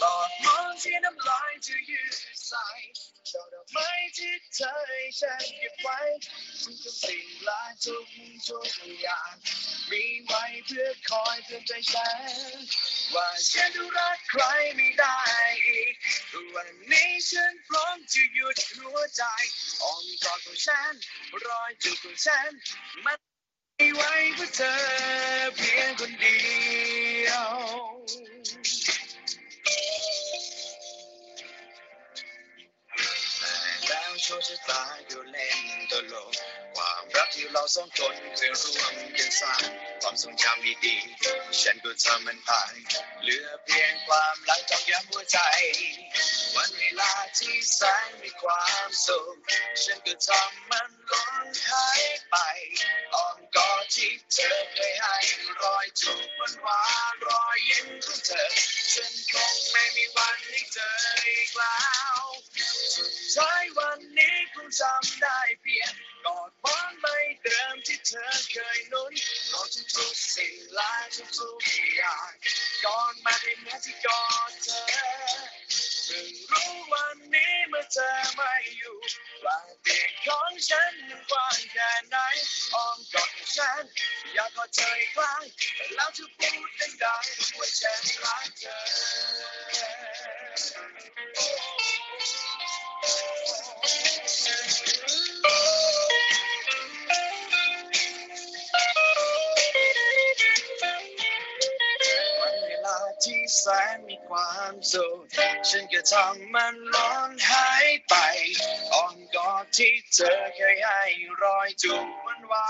หลอดมองที่น้ำลายจะยืดใส่ช่อดอกไม้ที่เธอให้ฉันเก็บไว้ทุกทุกสิ่งและทุกทุกอย่างมีไว้เพื่อคอยเตือใจฉันว่าฉันรักใครไม่ได้อีกวันนี้ฉันพร้อมจะหยุดหัวใจอ้อมกอดของฉันรอยจูบของฉันมันไม่ไว้เพื่อเธอเพียงคนเดียว ชคชะตาอยู่เล่นตลกความรักที่เราสองคนเคยร่วมกันสร้างความทรงจำดีๆฉันก็ทำมันผ่านเหลือเพียงความหลังจากย้ำหัวใจ วันเวลาที่แสนมีความสุขฉันก็ทำมันล้นหายไป กอดที่เธอเคยให้รอยจูบหวานๆรอยยิ้มของเธอ ฉันคงไม่มีวันให้เจออีกแล้วสุดท้ายวันนี้คงจำได้เพียงกอดหวานใบเดิมที่เธอเคยนุ่นกอดทุกสิ่งและทุกๆอย่างก่อนมาในเมื่อที่กอดเธอ เพิ่งรู้วันนี้เมื่อเธอไม่อยู่ว่าเตียงของฉันมันกว้างแค่ไหนอ้อมกอดฉัน อยากกอดเธออีกครั้งแล้วจะพูดดังๆว่าฉันรักเธอ แสนมีความสุขฉันก็ทำมันร้อนหายไปอ้อมกอดที่เธอเคยให้รอยจูบหวานหวา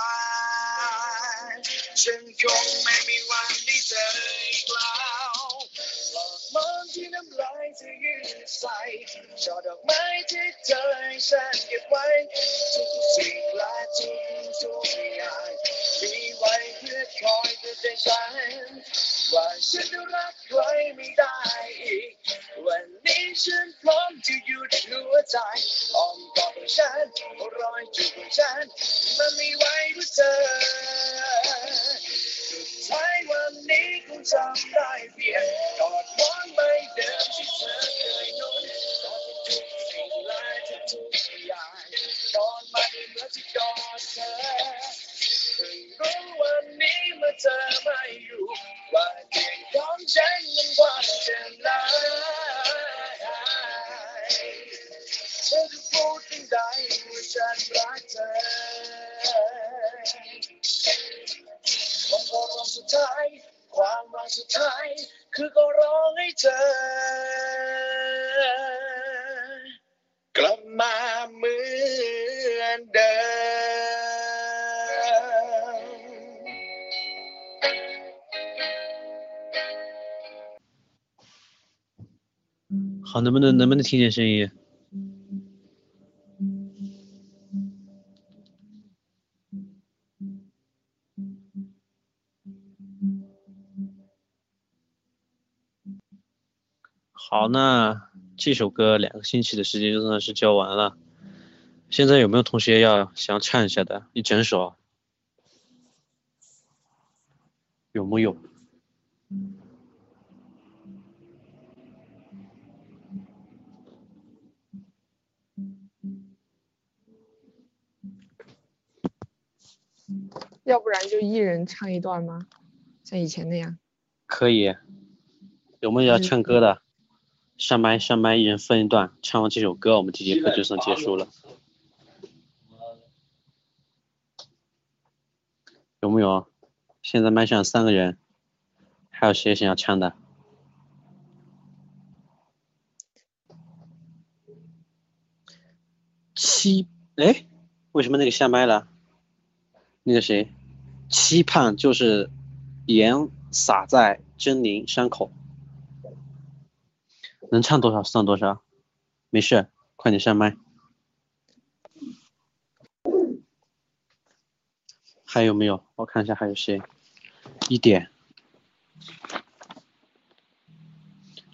นๆฉันคงไม่มีวันได้เจออีกแล้วหลอกมองที่น้ำลายจะยืดใส่ช่อดอกไม้ที่เธอให้ฉันเก็บไว้ทุกสิ่งและทุกทุกอย่างมีไว้เพื่อคอยเตือนใจฉัน ว่าฉันจะรักใครไม่ได้อีก วันนี้ฉันพร้อมจะหยุดหัวใจอ้อมกอดของฉันรอยจูบของฉัน มันไม่ไหวเพื่อเธอสุดท้ายวันนี้คงจำได้เพียงกอดหวานใบเดิมที่เธอเคยนุ่นกอดทุกสิ่งและทุกอย่างกอนมาในเมื่อที่กอดเธอ no one name a time I you, but they don't change and watch and lie. 好，能不能能不能听见声音？好，那这首歌两个星期的时间就算是教完了。现在有没有同学要想唱一下的？一整首？有木有？要不然就一人唱一段吗？像以前那样。可以。有没有要唱歌的？上麦上麦，一人分一段，唱完这首歌，我们这节课就算结束了。有没有？现在麦上三个人，还有谁想要唱的？七哎，为什么那个下麦了？那个谁，期盼就是盐撒在狰狞伤口，能唱多少算多少，没事，快点上麦。还有没有？我看一下还有谁。一点，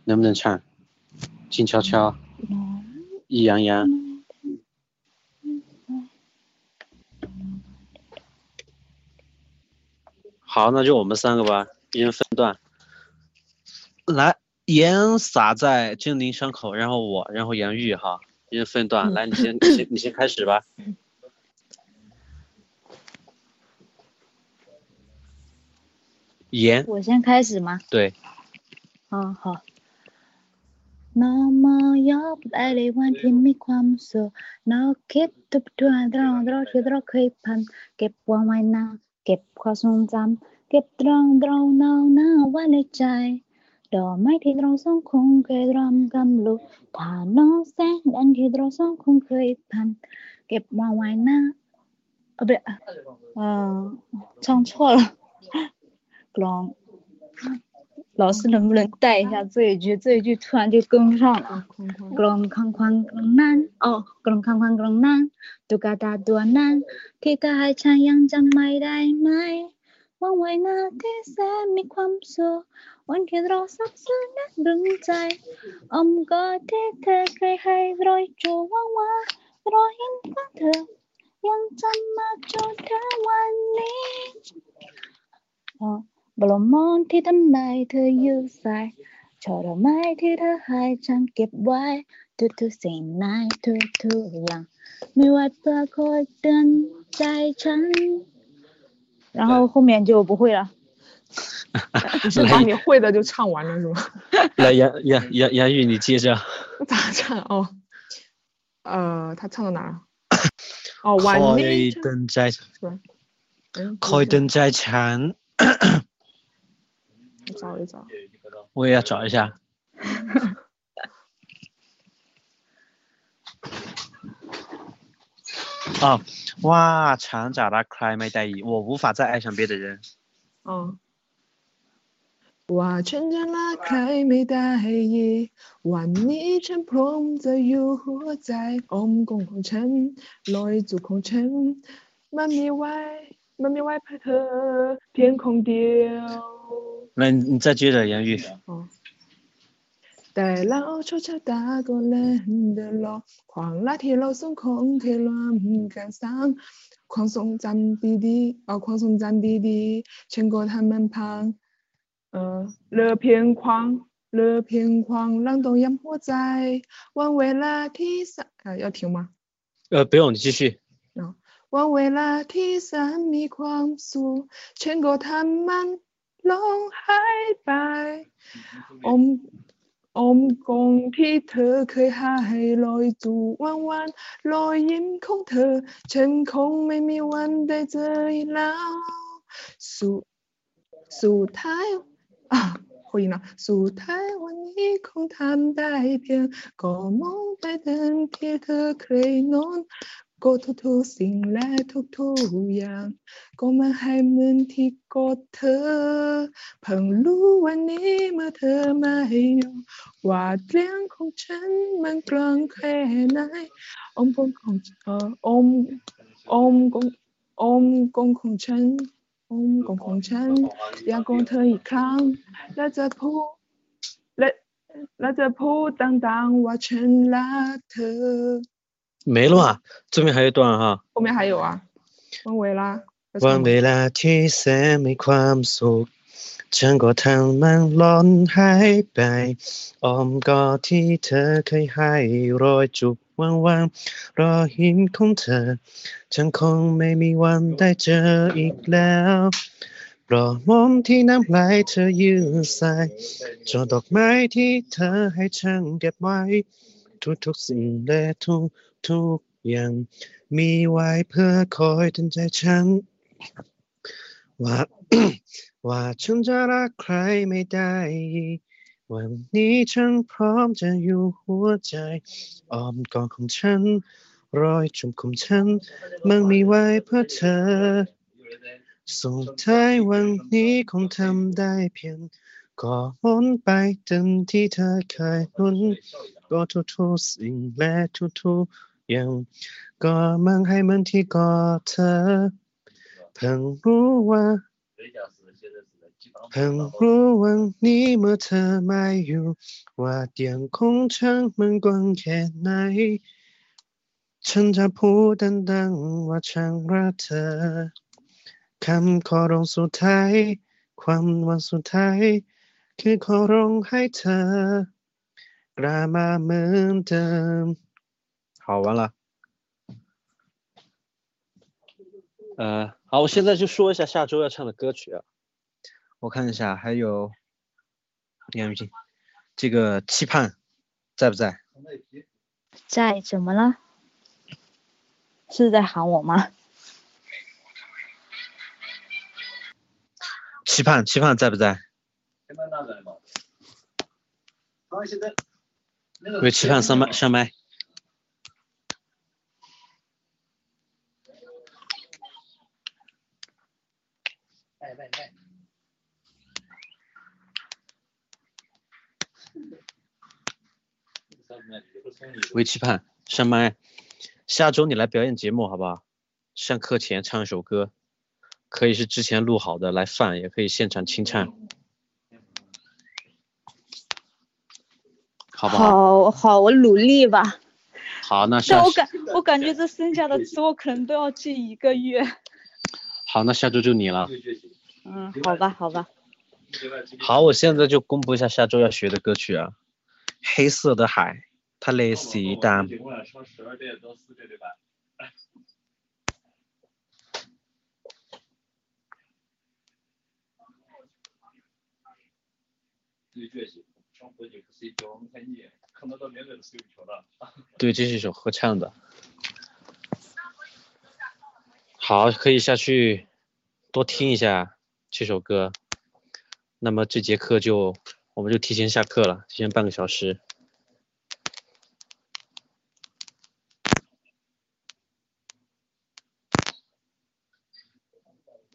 能不能唱？静悄悄，易洋洋。好那就我们三个吧一人分段。来盐撒在精灵伤口然后我然后杨玉哈一人分段。来你先你先开始吧。盐我先开始吗？对。嗯好。 เก็บความทรงจำเก็บตรองเราเนาหน้าว่ในใจ ดอกไม้ที่เราสองคงเคยรำกำลุกฐาน้องแสงดันที่เราสองคงเคยพัน เก็บมาไว้หน้าเออเบะเออช่องชั่วรอกลอง 老师能不能带一下这一句？这一句突然就跟不上了。กลองข้างควางกลองนั้นอ๋อกลองข้างควางกลองนั้นตุ๊กตาตัวนั้นที่เธอให้ฉันยังจำไม่ได้ไหมวันไว้นาที่แสนมีความสุขวันที่เราสับสนนักดึงใจอมกอดที่เธอเคยให้รอยจูว่างว่ารอยยิ้มของเธอ ยังจำมาจนถึงวันนี้ อ๋อบลมอนที่ทำในเธออยู่ใส่ช่อดอกไม้ที่เธอให้ฉันเก็บไว้ทุกๆสิ่งในทุกๆอย่างมีไว้เพื่อคอยเตือนใจฉัน然后后面就不会了。你是把你会的就唱完了是吗？来，杨杨杨杨玉，你接着。咋唱哦？呃，他唱到哪了？[COUGHS] 哦，晚年。开灯在，开灯在ฉั 找一找，我也要找一下。啊，[LAUGHS] 哇，长假的 cry 没带意，我无法再爱上别的人。哦。ว่าฉันจะรักใครไม่ได้วันนี้ฉันพร้อมจะอยู่หัวใจอมกงของฉันลอยจุกของฉันมันมีไว้ 外面外婆头，天空掉。那，你你再接着，杨玉。哦。带老火车打过兰的罗，狂拉铁路送空客乱赶上，狂送咱弟弟，哦狂送咱弟弟，牵过他们旁。呃，乐片狂，乐片狂，浪冻烟火在，玩未来提上。啊，要停吗？呃，不用，你继续。 วันเวลาที่สันมีความสุขฉันก็ทำมันลงหายไปอมอมกงที่เธอเคยให้ลอยจูวันวันรอยยิ้มของเธอ ฉันคงไม่มีวันได้เจออีกแล้ว สุสุดท้ายอะคุยนะสุดท้ายวันนี้คงทำได้เพียงก็มองไปเดินที่เธอเคยนอน ก็ทุกๆสิ่งและทุกๆอย่าง ก็มาให้เหมือนที่กดเธอ เพิ่งรู้วันนี้เมื่อเธอมาให้อยู่ว่าเรื่องของฉันมันกลางแค่ไหนอมกงของเอออมอมกงอมกงของฉันอมกงของฉัน อยากกงเธออีกครั้ง และจะพูดและและจะพูดดังๆว่าฉันรักเธอ 没了啊，这边还有一段哈。后面还有啊，วันเวลาวันเวลาที่แสนมีความสุขฉันก็ทำมันล้นหายไปอ้อมกอดที่เธอเคยให้รอยจุกว่างๆรอหินของเธอ ฉันคงไม่มีวันได้เจออีกแล้วปลอกมอมที่น้ำลายเธอยืดใส่จอดอกไม้ที่เธอให้ฉันเก็บไว้ ทุกๆสิ่งและทุก ทุกอย่าง มีไว้เพื่อคอยเตือนใจฉัน ว่าว่าฉันจะรักใครไม่ได้ วันนี้ฉันพร้อมจะอยู่หัวใจอ้อมกอดของฉัน รอยจุ่มคุมฉันมั่งมีไว้เพื่อเธอ ส่งท้ายวันนี้คงทำได้เพียงก็หมุนไปเต็มที่เธอเคยหนุนก็ทุกๆสิ่งและทุกๆ ย่างก็มั่งให้มันที่กอดเธอเพิ่งรู้ว่าเพิ่งรู้วันนี้เมื่อเธอไม่อยู่ ว่าเตียงของฉันมันกว้างแค่ไหน ฉันจะพูดดังๆว่าฉันรักเธอคำขอร้องสุดท้าย ความหวันสุดท้าย คือขอร้องให้เธอกลับมาเหมือนเดิม 好完了呃，好，我现在就说一下下周要唱的歌曲啊。我看一下，还有杨雨静，这个期盼在不在？在，怎么了？是在喊我吗？期盼，期盼在不在？为期盼上麦上麦。为期盼上麦，下周你来表演节目好不好？上课前唱一首歌，可以是之前录好的来放，也可以现场清唱，好不好？好好，我努力吧。好，那下但我感我感觉这剩下的词我可能都要记一个月。好，那下周就你了。嗯，好吧，好吧。好，我现在就公布一下下周要学的歌曲啊，《黑色的海》，它类似于但对，这是一首合唱的。好，可以下去多听一下这首歌。那么这节课就我们就提前下课了，提前半个小时。